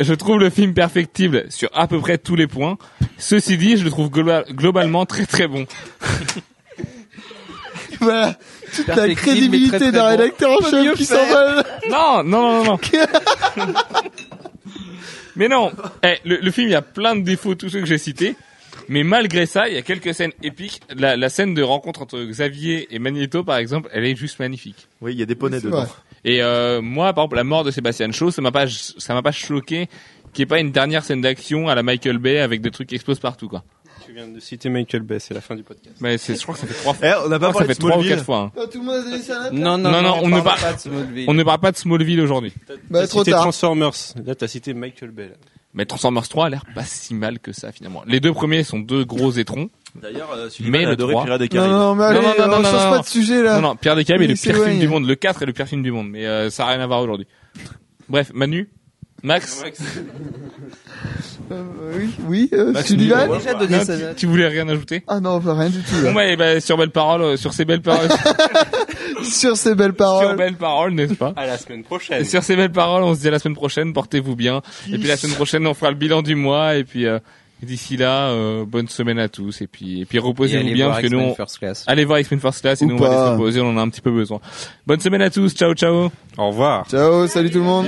Je trouve le film perfectible sur à peu près tous les points. Ceci dit, je le trouve globa- globalement très très bon. Voilà. Toute la crédibilité d'un bon. rédacteur en chef qui s'envole. Non, non, non, non. non. Mais non, eh, le, le film il y a plein de défauts, tous ceux que j'ai cités. Mais malgré ça, il y a quelques scènes épiques. La, la scène de rencontre entre Xavier et Magneto, par exemple, elle est juste magnifique. Oui, il y a des poneys dedans. vrai. Et euh, moi, par exemple, la mort de Sébastien Shaw, ça m'a pas, ça m'a pas choqué qu'il n'y ait pas une dernière scène d'action à la Michael Bay avec des trucs qui explosent partout, quoi. Tu viens de citer Michael Bay, c'est la fin du podcast. Mais c'est, je crois que ça fait trois fois. Eh, on n'a pas parlé ça fait trois ou Smallville. quatre fois. hein. Tout le monde a donné sa note Non, non, Non, non, on ne parle pas de Smallville. On ne parle pas de Smallville aujourd'hui. Bah, T'as trop cité tard. Transformers. Là, t'as cité Michael Bay. là. Mais Transformers 3 a l'air pas si mal que ça, finalement. Les deux premiers sont deux gros étrons. D'ailleurs, euh, Mais le a adoré 3. Pirates des Non, Caraïbes. non, mais allez, non, non, non, on non, change non, pas non. de sujet, là. Non, non, Pierre des Caraïbes est le pire film du monde. Le 4 est le pire film du monde. Mais euh, ça n'a rien à voir aujourd'hui. Bref, Manu, Max, Euh, oui, oui, euh, Max Sullivan. Newell. déjà donné non, sa tu, note. tu voulais rien ajouter Ah non, pas rien du tout. Bon là. bah, eh ben, sur belles paroles, euh, sur ces belles paroles, Sur ces belles sur paroles. belles paroles, n'est-ce pas À la semaine Et prochaine. sur ces belles paroles, on se dit à la semaine prochaine, portez-vous bien. Et puis la semaine prochaine, on fera le bilan du mois. Et puis euh, d'ici là, euh, bonne semaine à tous. Et puis et puis Et reposez-vous allez bien voir parce que nous, X-Men on- First Class. allez voir X-Men First Class et Ou nous on va aller pas. se reposer. On en a un petit peu besoin. Bonne semaine à tous. Ciao ciao. Au revoir. Ciao, salut tout le monde.